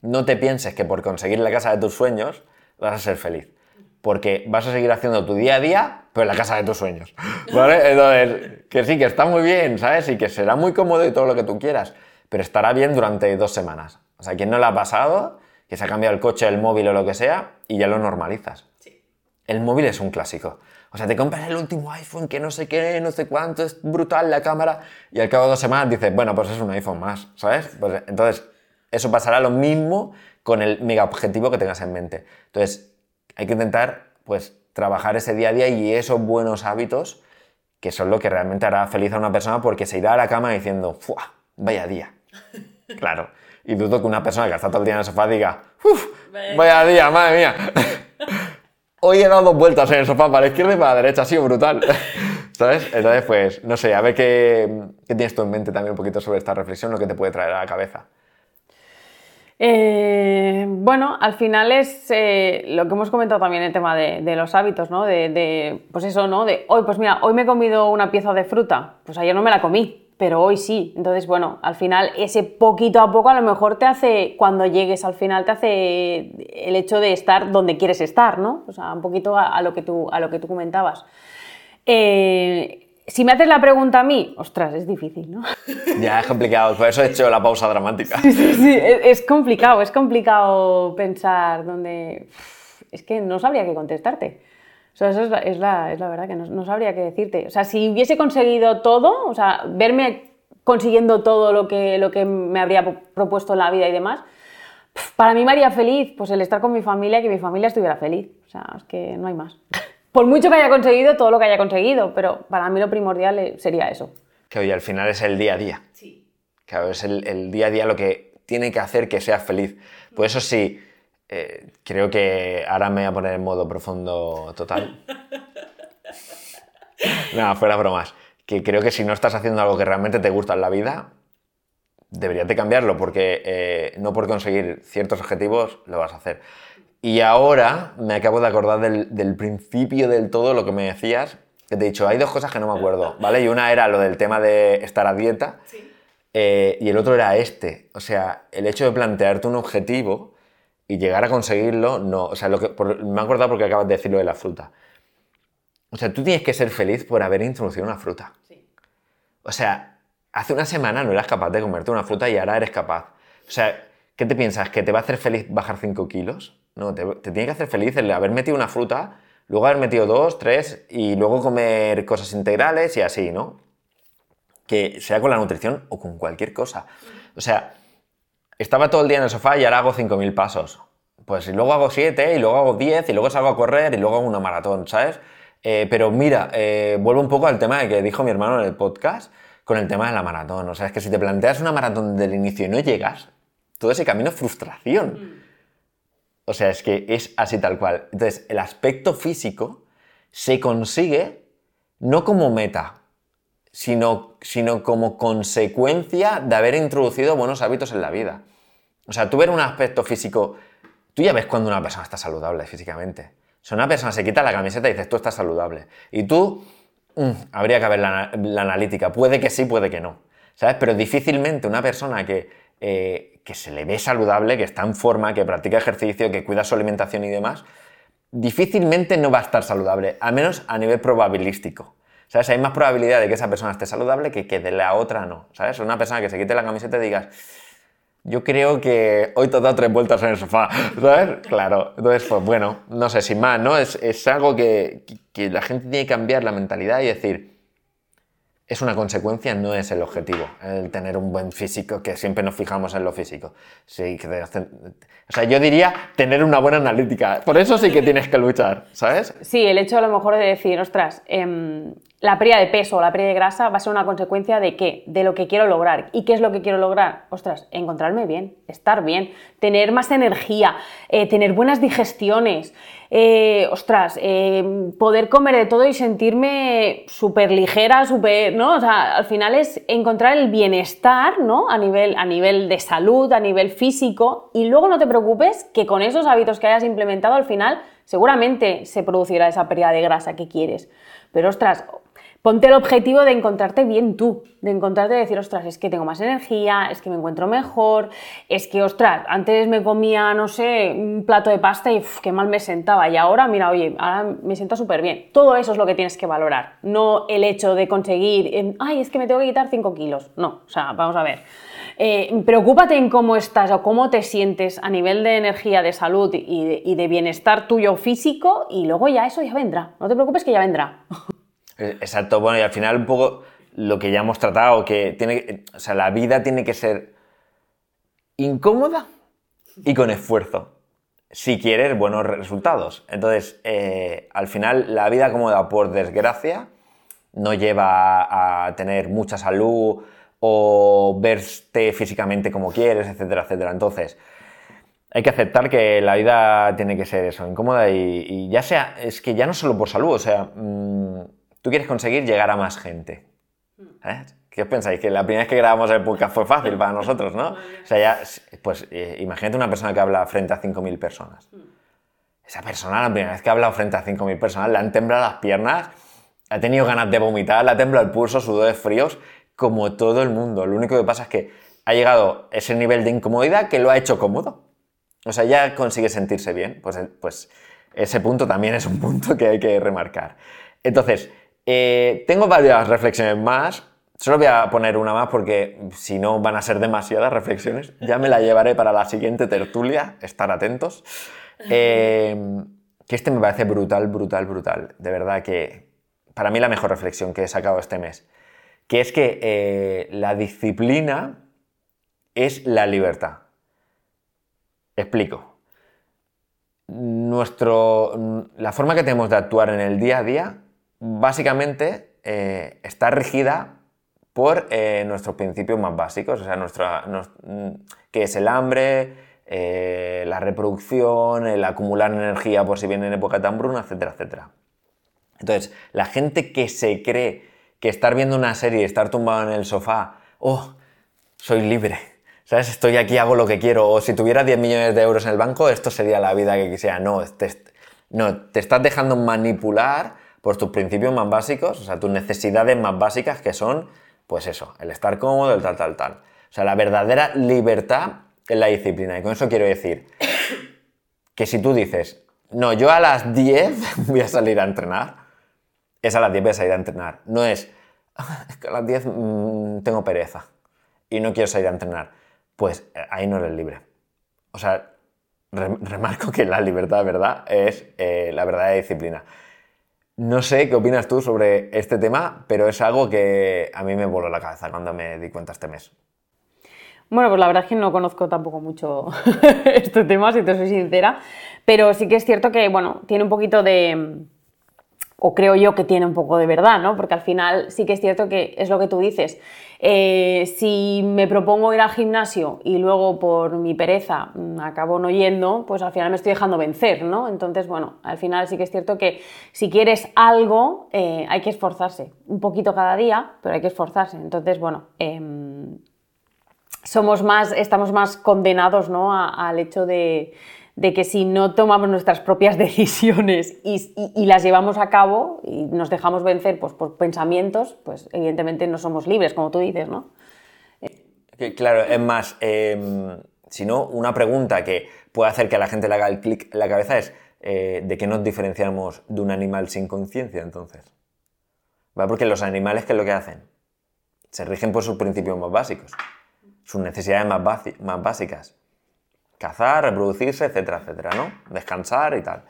No te pienses que por conseguir la casa de tus sueños vas a ser feliz porque vas a seguir haciendo tu día a día, pero la casa de tus sueños. ¿Vale? Entonces, que sí, que está muy bien, ¿sabes? Y que será muy cómodo y todo lo que tú quieras, pero estará bien durante dos semanas. O sea, quien no lo ha pasado, que se ha cambiado el coche, el móvil o lo que sea, y ya lo normalizas. El móvil es un clásico. O sea, te compras el último iPhone que no sé qué, no sé cuánto, es brutal la cámara, y al cabo de dos semanas dices, bueno, pues es un iPhone más, ¿sabes? Pues entonces, eso pasará lo mismo con el mega objetivo que tengas en mente. Entonces, hay que intentar pues trabajar ese día a día y esos buenos hábitos que son lo que realmente hará feliz a una persona porque se irá a la cama diciendo, ¡fua! Vaya día. claro. Y dudo que una persona que está todo el día en el sofá diga, ¡uf! Vaya día, madre mía. Hoy he dado dos vueltas en el sofá para la izquierda y para la derecha, ha sido brutal. ¿Sabes? Entonces, pues, no sé, a ver qué, qué tienes tú en mente también un poquito sobre esta reflexión, lo que te puede traer a la cabeza. Eh, bueno, al final es eh, lo que hemos comentado también el tema de, los hábitos, ¿no? De, pues eso, ¿no? De hoy, pues mira, hoy me he comido una pieza de fruta, pues ayer no me la comí, pero hoy sí. Entonces, bueno, al final ese poquito a poco a lo mejor te hace, cuando llegues al final, te hace el hecho de estar donde quieres estar, ¿no? O sea, un poquito a, lo, que tú, a lo que tú comentabas. Eh, si me haces la pregunta a mí, ostras, es difícil, ¿no? Ya, es complicado, por eso he hecho la pausa dramática. Sí, sí, sí, es complicado, es complicado pensar dónde... Es que no sabría qué contestarte. O sea, eso es la, verdad, que no, sabría qué decirte. O sea, si hubiese conseguido todo, o sea, verme consiguiendo todo lo que, lo que me habría propuesto en la vida y demás, para mí me haría feliz pues el estar con mi familia y que mi familia estuviera feliz. O sea, es que no hay más por mucho que haya conseguido, todo lo que haya conseguido, pero para mí lo primordial sería eso. Que hoy al final es el día a día. Sí. Claro, es el, día a día lo que tiene que hacer que seas feliz. Por eso sí, eh, creo que ahora me voy a poner en modo profundo total. no, fuera bromas. Que creo que si no estás haciendo algo que realmente te gusta en la vida, deberías de cambiarlo, porque eh, no por conseguir ciertos objetivos lo vas a hacer. Y ahora me acabo de acordar del, principio del todo, lo que me decías, que te he dicho, hay dos cosas que no me acuerdo, ¿vale? Y una era lo del tema de estar a dieta, eh, y el otro era este. O sea, el hecho de plantearte un objetivo y llegar a conseguirlo, no. O sea, lo que, me he acordado porque acabas de decirlo de la fruta. O sea, tú tienes que ser feliz por haber introducido una fruta. O sea, hace una semana no eras capaz de comerte una fruta y ahora eres capaz. O sea, ¿qué te piensas? ¿Que te va a hacer feliz bajar 5 kilos? No, te, tiene que hacer feliz el haber metido una fruta luego haber metido dos, tres y luego comer cosas integrales y así, ¿no? Que sea con la nutrición o con cualquier cosa. O sea, estaba todo el día en el sofá y ahora hago 5.000 pasos. Pues y luego hago 7 y luego hago 10 y luego salgo a correr y luego hago una maratón, ¿sabes? Eh, pero mira, eh, vuelvo un poco al tema de que dijo mi hermano en el podcast con el tema de la maratón. O sea, es que si te planteas una maratón del inicio y no llegas, todo ese camino es frustración. Mm. O sea, es que es así tal cual. Entonces, el aspecto físico se consigue no como meta, sino, sino como consecuencia de haber introducido buenos hábitos en la vida. O sea, tú ver un aspecto físico, tú ya ves cuando una persona está saludable físicamente. Si una persona se quita la camiseta y dices, tú estás saludable. Y tú, mm, habría que ver la, analítica. Puede que sí, puede que no. ¿Sabes? Pero difícilmente una persona que, eh, que se le ve saludable, que está en forma, que practica ejercicio, que cuida su alimentación y demás, difícilmente no va a estar saludable, al menos a nivel probabilístico. ¿Sabes? Hay más probabilidad de que esa persona esté saludable que que de la otra no. ¿Sabes? Una persona que se quite la camiseta y digas, yo creo que hoy te has dado tres vueltas en el sofá, ¿sabes? Claro. Entonces, pues bueno, no sé, sin más, ¿no? Es, es algo que, que, la gente tiene que cambiar la mentalidad y decir, es una consecuencia, no es el objetivo, el tener un buen físico, que siempre nos fijamos en lo físico. Sí, o sea, yo diría tener una buena analítica. Por eso sí que tienes que luchar, ¿sabes? Sí, el hecho a lo mejor de decir, ostras, eh, la pérdida de peso o la pérdida de grasa va a ser una consecuencia de qué? De lo que quiero lograr. ¿Y qué es lo que quiero lograr? Ostras, encontrarme bien, estar bien, tener más energía, eh, tener buenas digestiones, eh, ostras, eh, poder comer de todo y sentirme súper ligera, súper, ¿no? O sea, al final es encontrar el bienestar, ¿no? A nivel, a nivel de salud, a nivel físico, y luego no te preocupes que con esos hábitos que hayas implementado al final seguramente se producirá esa pérdida de grasa que quieres. Pero ostras, ponte el objetivo de encontrarte bien tú, de encontrarte y decir, ostras, es que tengo más energía, es que me encuentro mejor, es que, ostras, antes me comía, no sé, un plato de pasta y qué mal me sentaba y ahora, mira, oye, ahora me siento súper bien. Todo eso es lo que tienes que valorar, no el hecho de conseguir, ay, es que me tengo que quitar 5 kilos. No, o sea, vamos a ver. Eh, preocúpate en cómo estás o cómo te sientes a nivel de energía, de salud y de, y de bienestar tuyo físico y luego ya eso ya vendrá. No te preocupes que ya vendrá. Eh, exacto, bueno, y al final un poco lo que ya hemos tratado, que tiene, o sea, la vida tiene que ser incómoda y con esfuerzo, si quieres buenos resultados. Entonces, eh, al final, la vida cómoda, por desgracia, no lleva a tener mucha salud o verte físicamente como quieres, etcétera, etcétera. Entonces, hay que aceptar que la vida tiene que ser eso, incómoda y, ya sea, es que ya no solo por salud, o sea, mm, tú quieres conseguir llegar a más gente. ¿Qué os pensáis? Que la primera vez que grabamos el podcast fue fácil para nosotros, ¿no? O sea, ya, pues eh, imagínate una persona que habla frente a 5.000 personas. Esa persona, la primera vez que ha hablado frente a 5.000 personas, le han temblado las piernas, ha tenido ganas de vomitar, le ha temblado el pulso, sudores fríos, como todo el mundo. Lo único que pasa es que ha llegado ese nivel de incomodidad que lo ha hecho cómodo. O sea, ya consigue sentirse bien. Pues, pues ese punto también es un punto que hay que remarcar. Entonces, eh, tengo varias reflexiones más. Solo voy a poner una más porque si no van a ser demasiadas reflexiones. Ya me la llevaré para la siguiente tertulia. Estar atentos. Eh, que este me parece brutal, brutal, brutal. De verdad que para mí la mejor reflexión que he sacado este mes. Que es que eh, la disciplina es la libertad. Explico. Nuestro, la forma que tenemos de actuar en el día a día básicamente eh, está regida por eh, nuestros principios más básicos, o sea, nuestra, mm, que es el hambre, eh, la reproducción, el acumular energía por si viene en época de hambruna, etcétera, etcétera. Entonces, la gente que se cree que estar viendo una serie, estar tumbado en el sofá, oh, soy libre, ¿sabes? Estoy aquí, hago lo que quiero, o si tuviera 10 millones de euros en el banco, esto sería la vida que quisiera. No, no, te estás dejando manipular por tus principios más básicos, o sea, tus necesidades más básicas que son, pues eso, el estar cómodo, el tal, tal, tal. O sea, la verdadera libertad es la disciplina. Y con eso quiero decir que si tú dices, no, yo a las 10 voy a salir a entrenar, es a las 10 voy a salir a entrenar. No es, ah, es que a las 10 mm, tengo pereza y no quiero salir a entrenar. Pues eh, ahí no eres libre. O sea, remarco que la libertad verdad es eh, la verdadera disciplina. No sé qué opinas tú sobre este tema, pero es algo que a mí me voló la cabeza cuando me di cuenta este mes. Bueno, pues la verdad es que no conozco tampoco mucho este tema, si te soy sincera, pero sí que es cierto que, bueno, tiene un poquito de, o creo yo que tiene un poco de verdad, ¿no? Porque al final sí que es cierto que es lo que tú dices. Eh, si me propongo ir al gimnasio y luego por mi pereza mm, acabo no yendo, pues al final me estoy dejando vencer, ¿no? Entonces, bueno, al final sí que es cierto que si quieres algo, eh, hay que esforzarse. Un poquito cada día, pero hay que esforzarse. Entonces, bueno, em, somos más, estamos más condenados, ¿no? al hecho de de que si no tomamos nuestras propias decisiones y, las llevamos a cabo y nos dejamos vencer pues, por pensamientos, pues evidentemente no somos libres, como tú dices, ¿no? Claro, es más, eh, si no, una pregunta que puede hacer que a la gente le haga el clic en la cabeza es eh, ¿de qué nos diferenciamos de un animal sin conciencia entonces? ¿Va? Porque los animales, ¿qué es lo que hacen? Se rigen por sus principios más básicos, sus necesidades más, más básicas cazar, reproducirse, etcétera, etcétera, ¿no? Descansar y tal.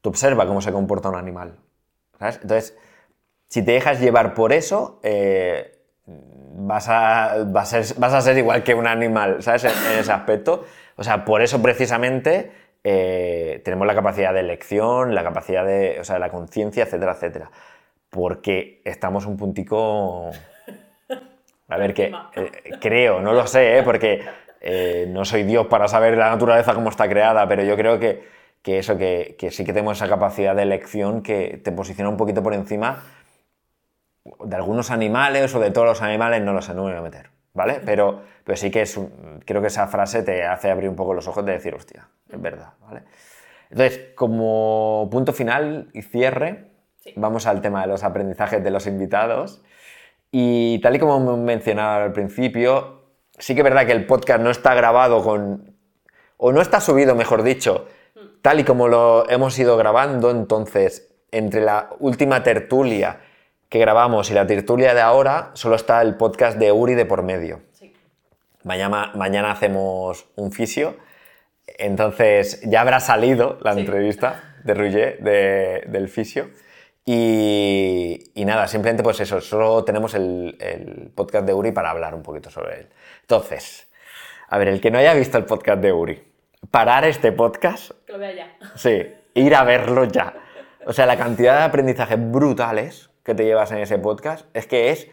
Tú observa cómo se comporta un animal. ¿sabes? Entonces, si te dejas llevar por eso, eh, vas, a, vas, a ser, igual que un animal, ¿sabes? En, ese aspecto. O sea, por eso precisamente eh, tenemos la capacidad de elección, la capacidad de, o sea, la conciencia, etcétera, etcétera. Porque estamos un puntico... A ver, que eh, creo, no lo sé, porque eh, no soy Dios para saber la naturaleza cómo está creada, pero yo creo que, eso, que, sí que tenemos esa capacidad de elección que te posiciona un poquito por encima de algunos animales o de todos los animales, no lo sé, no me voy a meter, ¿vale? Pero, pero sí que es creo que esa frase te hace abrir un poco los ojos de decir, hostia, es verdad, ¿vale? Entonces, como punto final y cierre, vamos al tema de los aprendizajes de los invitados. Y tal y como mencionaba al principio, sí que es verdad que el podcast no está grabado con... o no está subido, mejor dicho, tal y como lo hemos ido grabando, entonces, entre la última tertulia que grabamos y la tertulia de ahora, solo está el podcast de Uri de por medio. Mañana, mañana hacemos un fisio, entonces ya habrá salido la entrevista de Rouget del fisio. Y, nada, simplemente pues eso, solo tenemos el, el, podcast de Uri para hablar un poquito sobre él. Entonces, a ver, el que no haya visto el podcast de Uri, parar este podcast. Que lo vea ya. Sí, ir a verlo ya. O sea, la cantidad de aprendizajes brutales que te llevas en ese podcast es que es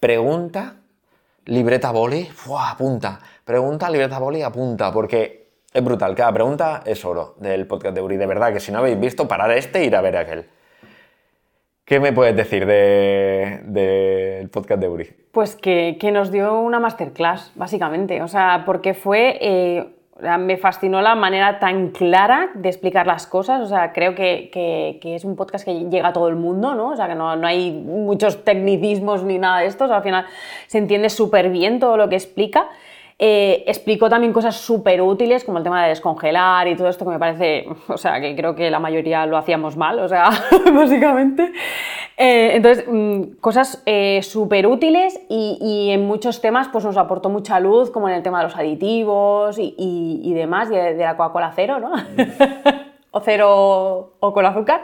pregunta, libreta boli, apunta. Pregunta, libreta boli, apunta. Porque es brutal. Cada pregunta es oro del podcast de Uri. De verdad que si no habéis visto, parar este e ir a ver aquel. ¿Qué me puedes decir del podcast de Uri? Pues que, nos dio una masterclass, básicamente. O sea, porque fue. Eh, me fascinó la manera tan clara de explicar las cosas. O sea, creo que, es un podcast que llega a todo el mundo, ¿no? O sea, que no, hay muchos tecnicismos ni nada de esto. al final se entiende súper bien todo lo que explica. Eh, explicó también cosas súper útiles, como el tema de descongelar y todo esto, que me parece, o sea, que creo que la mayoría lo hacíamos mal, o sea, básicamente. Eh, entonces, mm, cosas eh, súper útiles y, en muchos temas pues nos aportó mucha luz, como en el tema de los aditivos y, demás, de, de la Coca-Cola cero, ¿no? o cero o con azúcar.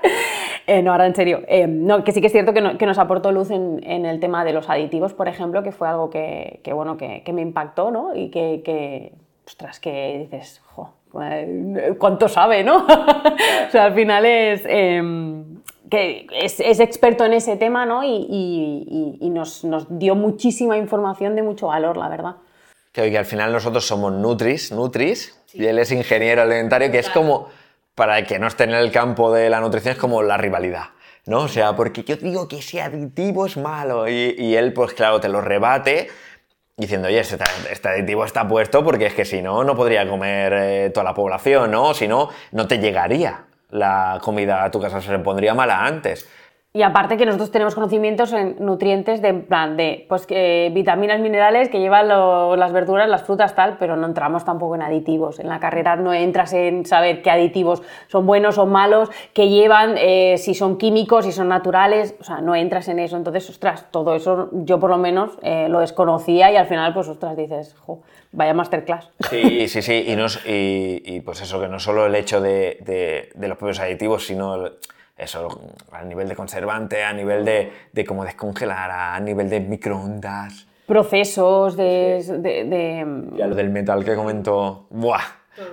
Eh, no, ahora en serio. Eh, no, que sí que es cierto que, nos aportó luz en, el tema de los aditivos, por ejemplo, que fue algo que, bueno, que, me impactó, ¿no? Y que, ostras, que dices, jo, eh, ¿cuánto sabe, no? o sea, al final es... Em, que es, experto en ese tema, ¿no? Y, nos, dio muchísima información de mucho valor, la verdad. Que, al final nosotros somos Nutris, Nutris, y él es ingeniero alimentario, que es como para que no esté en el campo de la nutrición es como la rivalidad. ¿no? O sea, porque yo digo que ese aditivo es malo y, él, pues claro, te lo rebate diciendo, oye, este, este, aditivo está puesto porque es que si no, no podría comer eh, toda la población, ¿no? Si no, no te llegaría la comida a tu casa, se le pondría mala antes. Y aparte que nosotros tenemos conocimientos en nutrientes de en plan de pues que vitaminas, minerales que llevan las verduras, las frutas, tal, pero no entramos tampoco en aditivos. En la carrera no entras en saber qué aditivos son buenos o malos, qué llevan, eh, si son químicos, si son naturales, o sea, no entras en eso. Entonces, ostras, todo eso yo por lo menos eh, lo desconocía y al final, pues, ostras, dices, vaya masterclass. Sí, sí, sí, y, pues eso, que no solo el hecho de, de- de los propios aditivos, sino el- eso, a nivel de conservante, a nivel de, de cómo descongelar, a nivel de microondas. Procesos de... de- de- Ya lo del metal que comentó. ¡Buah!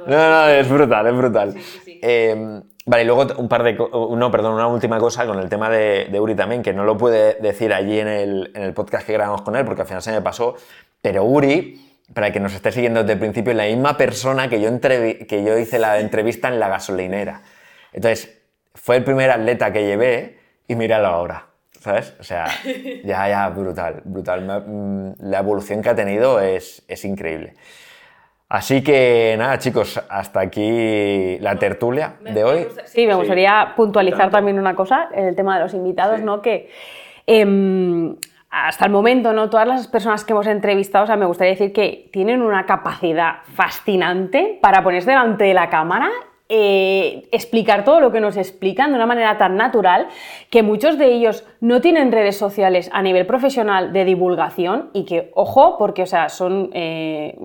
No, no, es brutal, es brutal. Eh, vale, y luego un par de. No, perdón, una última cosa con el tema de, de Uri también, que no lo pude decir allí en el, en el podcast que grabamos con él, porque al final se me pasó. Pero Uri, para que nos esté siguiendo desde el principio, es la misma persona que yo, entrevi- que yo hice la entrevista en la gasolinera. Entonces, fue el primer atleta que llevé y míralo ahora. ¿Sabes? O sea, ya, ya, brutal, brutal. Mm, La evolución que ha tenido es, es increíble. Así que nada, chicos, hasta aquí la tertulia de hoy. Sí, me gustaría puntualizar también una cosa en el tema de los invitados, ¿no? Que em, hasta el momento, ¿no? Todas las personas que hemos entrevistado, o sea, me gustaría decir que tienen una capacidad fascinante para ponerse delante de la cámara. Eh, explicar todo lo que nos explican de una manera tan natural que muchos de ellos no tienen redes sociales a nivel profesional de divulgación y que, ojo, porque o sea, son eh,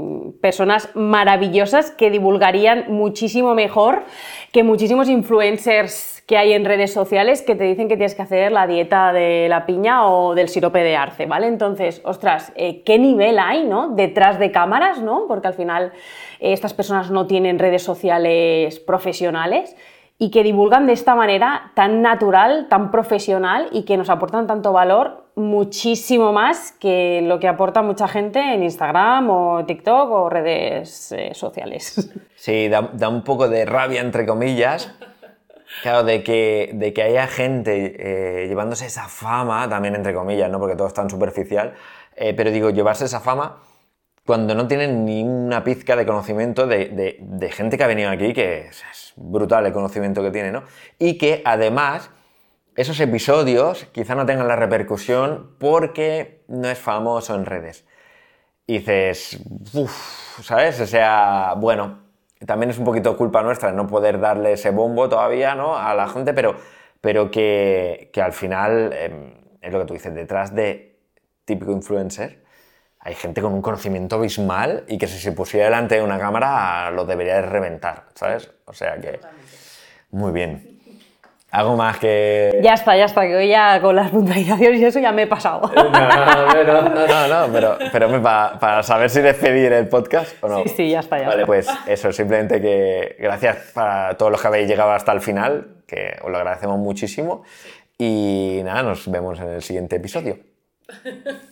personas maravillosas que divulgarían muchísimo mejor que muchísimos influencers que hay en redes sociales que te dicen que tienes que hacer la dieta de la piña o del sirope de arce, ¿vale? Entonces, ostras, eh, ¿qué nivel hay, ¿no? Detrás de cámaras, ¿no? Porque al final eh, estas personas no tienen redes sociales profesionales y que divulgan de esta manera tan natural, tan profesional y que nos aportan tanto valor, muchísimo más que lo que aporta mucha gente en Instagram o TikTok o redes eh, sociales. Sí, da, da un poco de rabia, entre comillas. Claro, de que, de que haya gente eh, llevándose esa fama, también entre comillas, ¿no? Porque todo es tan superficial. eh, pero digo, llevarse esa fama cuando no tienen ni una pizca de conocimiento de, de- gente que ha venido aquí, que es, es brutal el conocimiento que tiene, ¿no? Y que además esos episodios quizá no tengan la repercusión porque no es famoso en redes. Y dices, uff, ¿sabes? O sea, bueno, también es un poquito culpa nuestra no poder darle ese bombo todavía, ¿no? A la gente, pero, pero que, que al final, eh, es lo que tú dices, detrás de típico influencer, hay gente con un conocimiento abismal y que si se pusiera delante de una cámara lo debería de reventar, ¿sabes? O sea que... Muy bien. Algo más que... ya está, ya está, que hoy ya con las puntualizaciones y eso ya me he pasado. No, no, no, no, no, pero, pero hombre, pa- para saber si despedir el podcast o no. Sí, sí, ya está, ya Vale, está. pues eso, simplemente que gracias para todos los que habéis llegado hasta el final, que os lo agradecemos muchísimo. Y nada, nos vemos en el siguiente episodio.